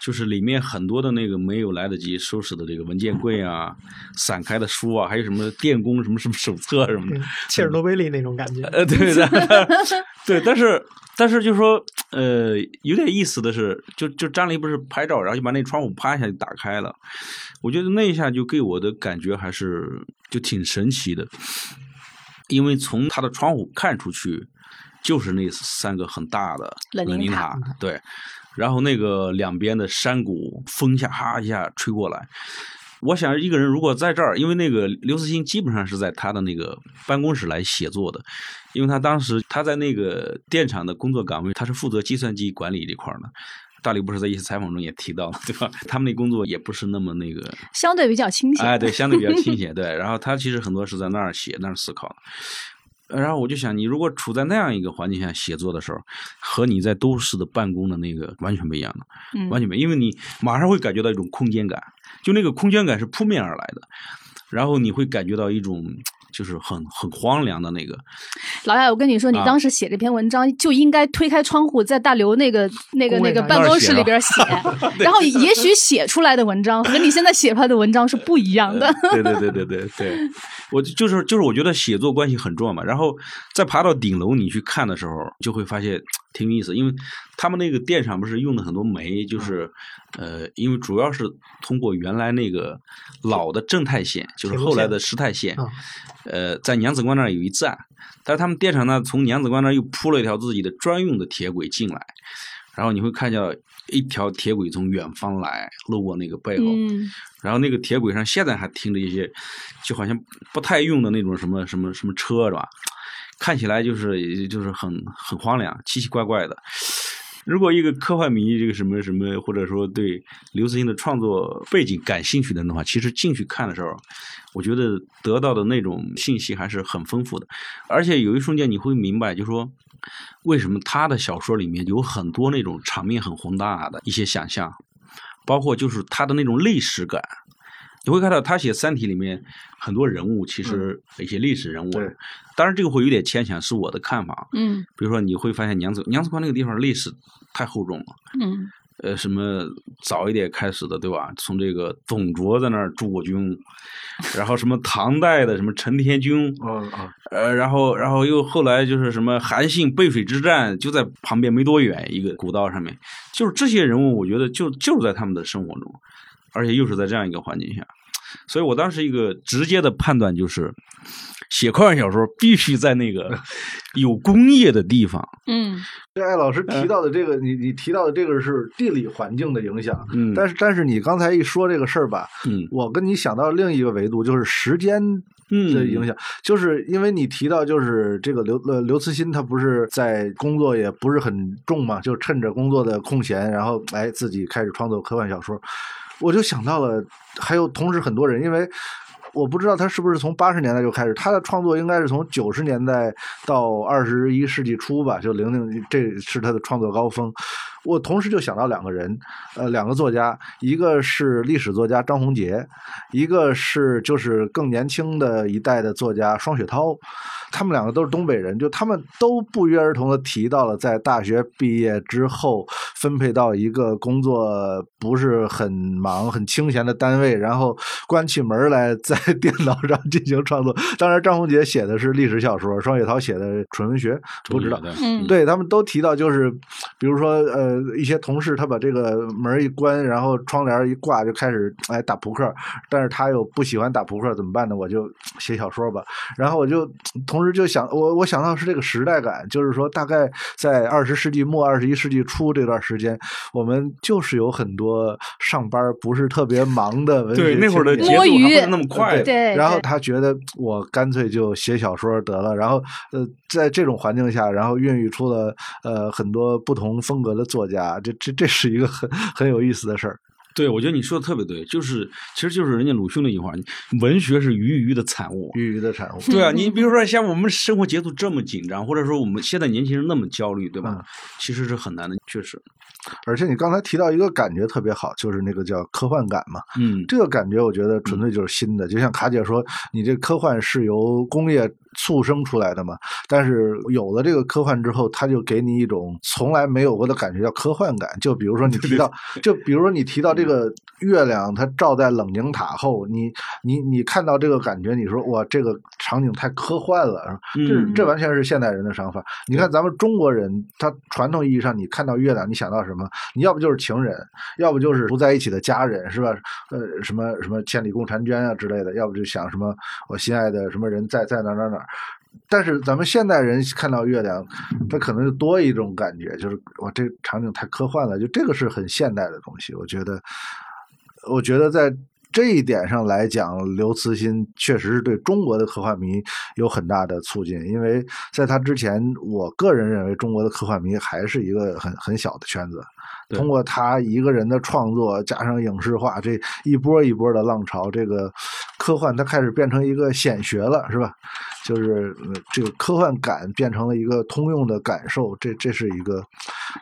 就是里面很多的那个没有来得及收拾的这个文件柜啊、散开的书啊，还有什么电工什么什么手册什么的，切尔诺贝利那种感觉。呃，对的，对，但是但是就是说，呃，有点意思的是，就就张黎不是拍照，然后就把那窗户啪一下就打开了，我觉得那一下就给我的感觉还是就挺神奇的，因为从他的窗户看出去，就是那三个很大的冷凝塔对，然后那个两边的山谷，风一下哈一下吹过来。我想一个人如果在这儿，因为那个刘慈欣基本上是在他的那个办公室来写作的，因为他当时他在那个电厂的工作岗位，他是负责计算机管理这块儿的。大刘不是在一些采访中也提到了，对吧？他们那工作也不是那么那个，相对比较清闲。哎，对，相对比较清闲，对。然后他其实很多是在那儿写、那儿思考然后我就想，你如果处在那样一个环境下写作的时候，和你在都市的办公的那个完全不一样的。嗯完全没，因为你马上会感觉到一种空间感，就那个空间感是扑面而来的，然后你会感觉到一种就是很很荒凉的那个，老亚，我跟你说，你啊当时写这篇文章就应该推开窗户，在大刘那个那个那个办公室里边写，然后也许写出来的文章和你现在写出来的文章是不一样的。对对对对对对，我就就是就是我觉得写作关系很重要嘛，然后再爬到顶楼你去看的时候，就会发现挺有意思，因为他们那个电厂不是用的很多煤，就是呃，因为主要是通过原来那个老的正太线，就是后来的石太线啊，呃，在娘子关那儿有一站，但是他们电厂呢从娘子关那儿又铺了一条自己的专用的铁轨进来，然后你会看见一条铁轨从远方来，路过那个背后，嗯。然后那个铁轨上现在还停着一些，就好像不太用的那种什么什么什么车是吧？看起来就是就是很很荒凉，奇奇怪怪的。如果一个科幻迷，这个什么什么，或者说对刘慈欣的创作背景感兴趣的的话，其实进去看的时候，我觉得得到的那种信息还是很丰富的。而且有一瞬间你会明白，就说为什么他的小说里面有很多那种场面很宏大的一些想象，包括就是他的那种历史感。你会看到他写《三体》里面很多人物，其实一些历史人物，对当然这个会有点牵强，是我的看法。嗯比如说，你会发现娘子娘子关那个地方历史太厚重了。嗯呃，什么早一点开始的，对吧？从这个董卓在那儿驻过军，然后什么唐代的什么陈天军，呃，然后然后又后来就是什么韩信背水之战，就在旁边没多远一个古道上面，就是这些人物，我觉得就就是在他们的生活中，而且又是在这样一个环境下，所以我当时一个直接的判断就是，写科幻小说必须在那个 有工业的地方，嗯。这艾老师提到的这个，你你提到的这个是地理环境的影响，嗯，但是但是你刚才一说这个事儿吧，嗯。我跟你想到另一个维度，就是时间嗯的影响，就是因为你提到就是这个刘呃刘慈欣他不是在工作也不是很重嘛，就趁着工作的空闲，然后哎自己开始创作科幻小说，我就想到了还有同时很多人，因为。我不知道他是不是从八十年代就开始，他的创作应该是从九十年代到二十一世纪初吧，就零零，这是他的创作高峰。我同时就想到两个人，呃，两个作家，一个是历史作家张宏杰，一个是就是更年轻的一代的作家双雪涛，他们两个都是东北人，就他们都不约而同的提到了在大学毕业之后分配到一个工作不是很忙、很清闲的单位，然后关起门来在电脑上进行创作。当然，张宏杰写的是历史小说，双雪涛写的纯文学，不知道。对嗯对他们都提到，就是比如说，呃，呃，一些同事他把这个门一关，然后窗帘一挂就开始哎打扑克，但是他又不喜欢打扑克，怎么办呢？我就写小说吧。然后我就同时就想，我我想到是这个时代感，就是说大概在二十世纪末二十一世纪初这段时间，我们就是有很多上班不是特别忙的文学对那会儿的节奏摸鱼还不是那么快。对然后他觉得我干脆就写小说得了，然后呃，在这种环境下，然后孕育出了呃很多不同风格的作家，这这这是一个很很有意思的事儿。对，我觉得你说的特别对，就是其实就是人家鲁迅那句话，文学是鱼鱼的产物。鱼鱼的产物，对啊，你比如说像我们生活节奏这么紧张，或者说我们现在年轻人那么焦虑，对吧？嗯其实是很难的，确实。而且你刚才提到一个感觉特别好，就是那个叫科幻感嘛。嗯，这个感觉我觉得纯粹就是新的，就像卡姐说，你这科幻是由工业促生出来的嘛，但是有了这个科幻之后，它就给你一种从来没有过的感觉，叫科幻感。就比如说你提到，就比如说你提到这个月亮，它照在冷凝塔后，你你你看到这个感觉，你说哇，这个场景太科幻了，这这完全是现代人的想法。你看咱们中国人，他传统意义上，你看到月亮，你想到什么？你要不就是情人，要不就是不在一起的家人，是吧？呃，什么什么千里共婵娟啊之类的，要不就想什么我心爱的什么人在在哪哪哪但是咱们现代人看到月亮，他可能就多一种感觉，就是哇，这场景太科幻了，就这个是很现代的东西。我觉得，我觉得在这一点上来讲，刘慈欣确实是对中国的科幻迷有很大的促进，因为在他之前，我个人认为中国的科幻迷还是一个很很小的圈子。对通过他一个人的创作，加上影视化，这一波一波的浪潮，这个科幻它开始变成一个显学了，是吧？就是呃这个科幻感变成了一个通用的感受，这这是一个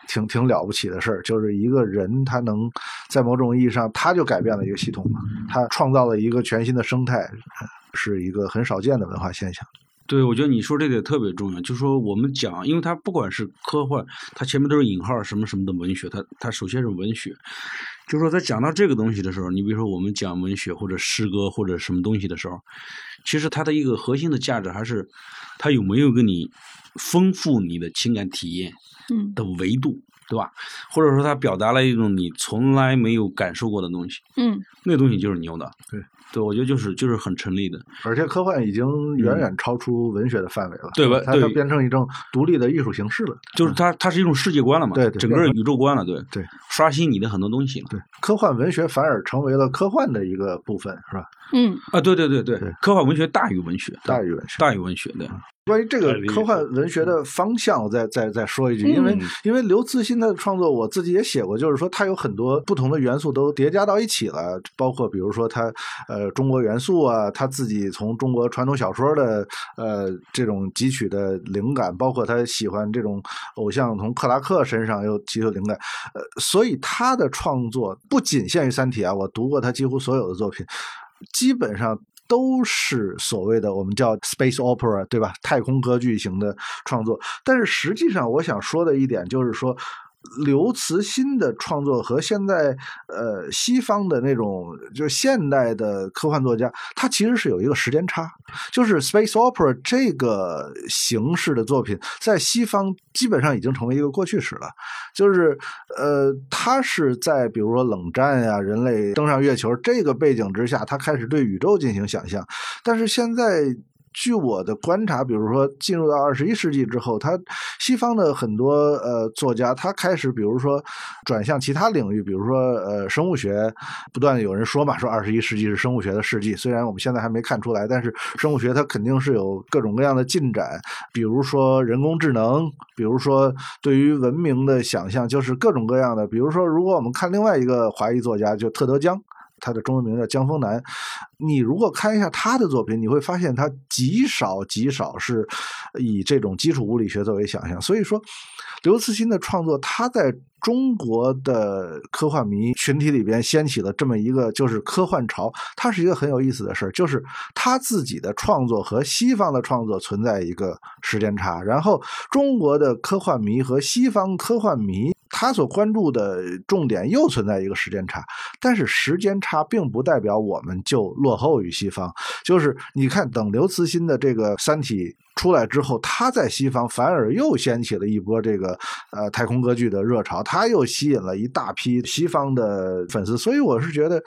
挺挺了不起的事儿。就是一个人他能在某种意义上，他就改变了一个系统，他创造了一个全新的生态，呃是一个很少见的文化现象。对，我觉得你说这个特别重要，就是说我们讲，因为它不管是科幻，它前面都是引号什么什么的文学，它它首先是文学。就是说，在讲到这个东西的时候，你比如说我们讲文学或者诗歌或者什么东西的时候，其实它的一个核心的价值还是它有没有给你丰富你的情感体验嗯的维度，对吧？或者说它表达了一种你从来没有感受过的东西，嗯那东西就是牛的。对，对，我觉得就是就是很成立的。而且科幻已经远远超出文学的范围了，对吧它它对变成一种独立的艺术形式了。就是它，它是一种世界观了嘛，对对整个宇宙观了，对对，刷新你的很多东西了。对，科幻文学反而成为了科幻的一个部分，是吧？嗯啊，对对对对对，科幻文学大于文学，大于文学。大于文学，对，关于这个科幻文学的方向，我再再再说一句，因为嗯。因为刘慈欣的创作，我自己也写过，就是说他有很多不同的元素都叠加到一起了，包括比如说他呃中国元素啊，他自己从中国传统小说的呃这种汲取的灵感，包括他喜欢这种偶像从克拉克身上又汲取灵感，呃，所以他的创作不仅限于《三体》啊，我读过他几乎所有的作品，基本上都是所谓的我们叫 space opera，对吧？太空歌剧型的创作。但是实际上，我想说的一点就是说。刘慈欣的创作和现在呃西方的那种就是现代的科幻作家，他其实是有一个时间差，就是 space opera 这个形式的作品，在西方基本上已经成为一个过去式了。就是呃，他是在比如说冷战呀、人类登上月球这个背景之下，他开始对宇宙进行想象。但是现在，据我的观察，比如说进入到二十一世纪之后，他西方的很多呃作家，他开始比如说转向其他领域，比如说呃生物学，不断有人说嘛，说二十一世纪是生物学的世纪。虽然我们现在还没看出来，但是生物学它肯定是有各种各样的进展，比如说人工智能，比如说对于文明的想象，就是各种各样的。比如说，如果我们看另外一个华裔作家，就特德·江。他的中文名叫江峰南，你如果看一下他的作品，你会发现他极少极少是以这种基础物理学作为想象。所以说，刘慈欣的创作，他在中国的科幻迷群体里边掀起了这么一个就是科幻潮，它是一个很有意思的事儿，就是他自己的创作和西方的创作存在一个时间差，然后中国的科幻迷和西方科幻迷。他所关注的重点又存在一个时间差，但是时间差并不代表我们就落后于西方。就是你看，等刘慈欣的这个《三体》出来之后，他在西方反而又掀起了一波这个呃太空歌剧的热潮，他又吸引了一大批西方的粉丝。所以我是觉得，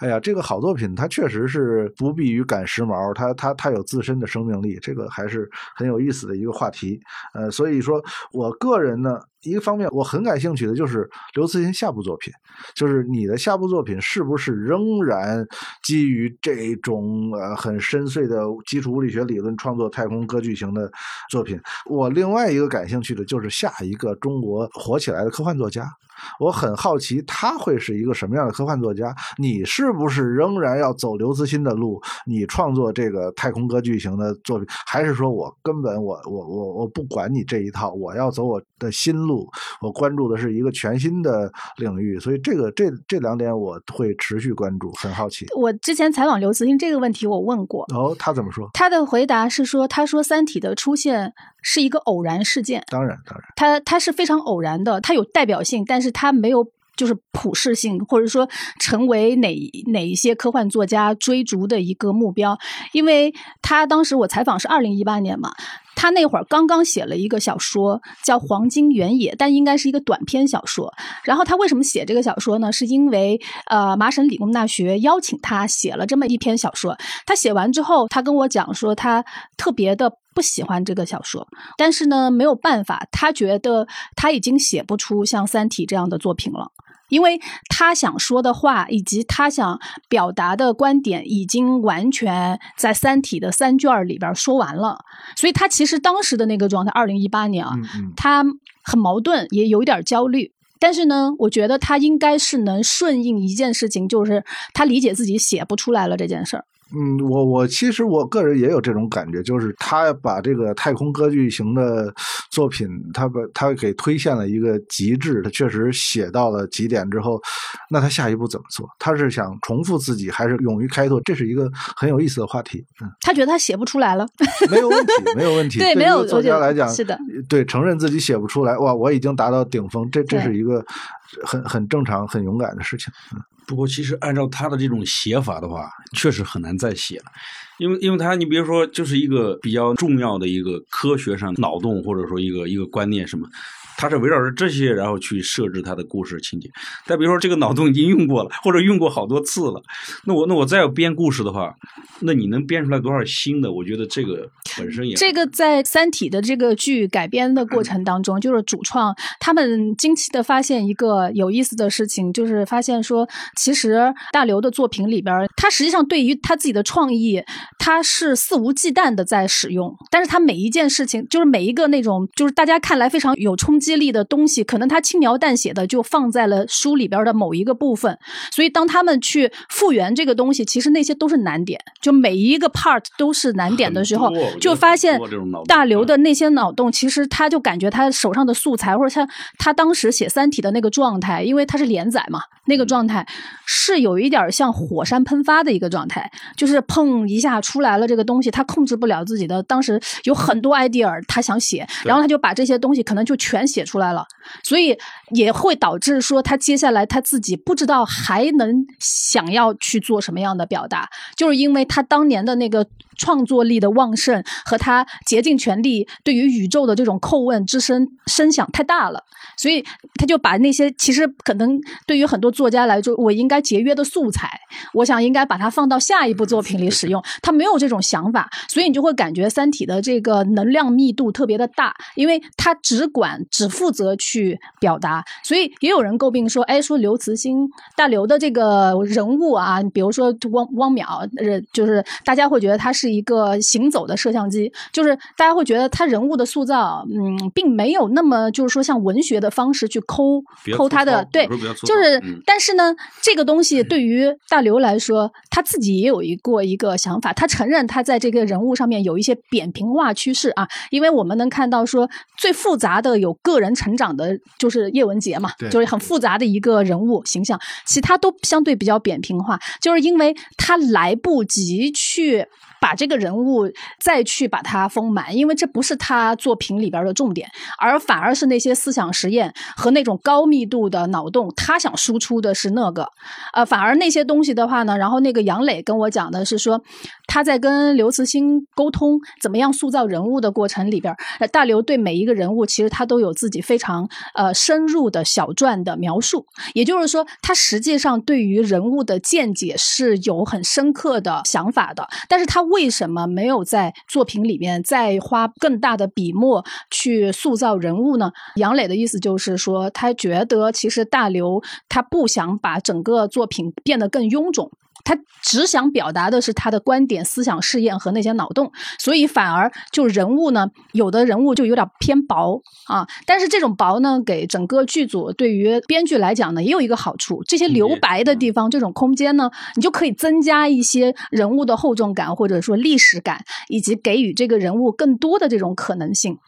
哎呀，这个好作品它确实是不避于赶时髦，它它它有自身的生命力，这个还是很有意思的一个话题。呃，所以说我个人呢。一个方面，我很感兴趣的就是刘慈欣下部作品，就是你的下部作品是不是仍然基于这种呃很深邃的基础物理学理论创作太空歌剧情的作品？我另外一个感兴趣的就是下一个中国火起来的科幻作家。我很好奇他会是一个什么样的科幻作家？你是不是仍然要走刘慈欣的路？你创作这个太空歌剧型的作品，还是说我根本我我我我不管你这一套，我要走我的新路？我关注的是一个全新的领域，所以这个这这两点我会持续关注，很好奇。我之前采访刘慈欣这个问题，我问过，哦，他怎么说？他的回答是说，他说《三体》的出现是一个偶然事件，当然当然，他他是非常偶然的，它有代表性，但是它没有就是普适性，或者说成为哪哪一些科幻作家追逐的一个目标。因为他当时我采访是二零一八年嘛，他那会儿刚刚写了一个小说叫《黄金原野》，但应该是一个短篇小说。然后他为什么写这个小说呢？是因为呃麻省理工大学邀请他写了这么一篇小说。他写完之后，他跟我讲说他特别的不喜欢这个小说，但是呢没有办法，他觉得他已经写不出像《三体》这样的作品了。因为他想说的话以及他想表达的观点已经完全在《三体》的三卷里边说完了，所以他其实当时的那个状态，二零一八年啊，他很矛盾，也有一点焦虑。但是呢，我觉得他应该是能顺应一件事情，就是他理解自己写不出来了这件事儿。嗯，我我其实我个人也有这种感觉，就是他把这个太空歌剧型的作品，他把他给推现了一个极致，他确实写到了极点之后，那他下一步怎么做？他是想重复自己，还是勇于开拓？这是一个很有意思的话题。嗯，他觉得他写不出来了，没有问题，没有问题。对，没有作家来讲，是的，对，承认自己写不出来，哇，我已经达到顶峰，这这是一个很很正常、很勇敢的事情。不过，其实按照他的这种写法的话，确实很难再写了，因为因为他，你比如说，就是一个比较重要的一个科学上脑洞，或者说一个一个观念什么，他是围绕着这些然后去设置他的故事情节。再比如说这个脑洞已经用过了，或者用过好多次了，那我那我再要编故事的话，那你能编出来多少新的？我觉得这个本身也这个在《三体》的这个剧改编的过程当中，就是主创他们惊奇的发现一个有意思的事情，就是发现说，其实大刘的作品里边，他实际上对于他自己的创意，他是肆无忌惮的在使用，但是他每一件事情，就是每一个那种就是大家看来非常有冲击力的东西，可能他轻描淡写的就放在了书里边的某一个部分，所以当他们去复原这个东西，其实那些都是难点，就每一个 part 都是难点的时候就发现大刘的那些脑洞，其实他就感觉他手上的素材，或者他他当时写《三体》的那个状态，因为他是连载嘛，那个状态是有一点像火山喷发的一个状态，就是砰一下出来了这个东西，他控制不了自己的，当时有很多 idea 他想写，然后他就把这些东西可能就全写出来了，所以也会导致说他接下来他自己不知道还能想要去做什么样的表达，就是因为他当年的那个创作力的旺盛和他竭尽全力对于宇宙的这种叩问之声声响太大了，所以他就把那些其实可能对于很多作家来说，我应该节约的素材，我想应该把它放到下一部作品里使用，他没有这种想法，所以你就会感觉《三体》的这个能量密度特别的大，因为他只管只负责去表达，所以也有人诟病说，哎，说刘慈欣大刘的这个人物啊，比如说汪汪淼，呃，就是大家会觉得他是一个行走的摄像机，就是大家会觉得他人物的塑造，嗯，并没有那么就是说像文学的方式去抠抠他，的对就是嗯，但是呢，这个东西对于大刘来说，他自己也有一过一个想法，他承认他在这个人物上面有一些扁平化趋势啊，因为我们能看到说最复杂的有个人成长的，就是叶文洁嘛，就是很复杂的一个人物形象，其他都相对比较扁平化，就是因为他来不及去。把这个人物再去把它丰满，因为这不是他作品里边的重点，而反而是那些思想实验和那种高密度的脑洞，他想输出的是那个，呃，反而那些东西的话呢，然后那个杨磊跟我讲的是说，他在跟刘慈欣沟通怎么样塑造人物的过程里边，大刘对每一个人物其实他都有自己非常呃深入的小传的描述，也就是说，他实际上对于人物的见解是有很深刻的想法的，但是他为什么没有在作品里面再花更大的笔墨去塑造人物呢？杨磊的意思就是说，他觉得其实大刘他不想把整个作品变得更臃肿。他只想表达的是他的观点、思想试验和那些脑洞，所以反而就人物呢，有的人物就有点偏薄啊。但是这种薄呢，给整个剧组对于编剧来讲呢，也有一个好处，这些留白的地方，这种空间呢，你就可以增加一些人物的厚重感，或者说历史感，以及给予这个人物更多的这种可能性。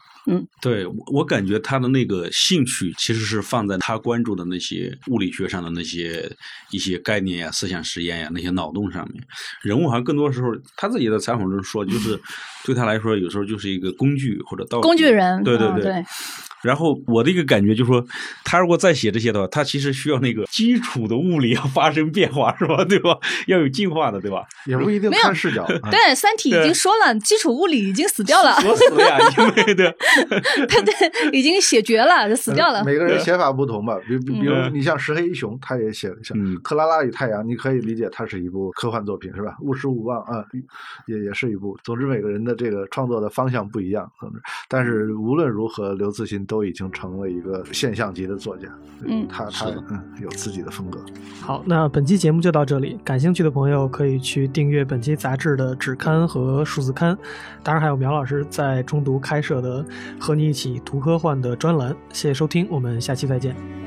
对我我感觉他的那个兴趣其实是放在他关注的那些物理学上的那些一些概念呀、思想实验呀、那些脑洞上面。人物好像更多时候他自己在采访中说，就是 对他来说，有时候就是一个工具或者道具工具人，对对对。嗯对然后我的一个感觉就是说，他如果再写这些的话，他其实需要那个基础的物理要发生变化，是吧？对吧？要有进化的，对吧？也不一定看视角。啊对，《三体》已经说了，基础物理已经死掉了，锁死了呀，因为 对。对对，已经写绝了，死掉了。每个人写法不同吧，比比比如嗯你像石黑一雄，他也写了像嗯《克拉拉与太阳》，你可以理解它是一部科幻作品，是吧？勿失勿忘啊，也也是一部。总之，每个人的这个创作的方向不一样，总之，但是无论如何，刘慈欣都已经成了一个现象级的作家。嗯他他嗯有自己的风格。好，那本期节目就到这里。感兴趣的朋友可以去订阅本期杂志的纸刊和数字刊，当然还有苗老师在中读开设的“和你一起读科幻”的专栏。谢谢收听，我们下期再见。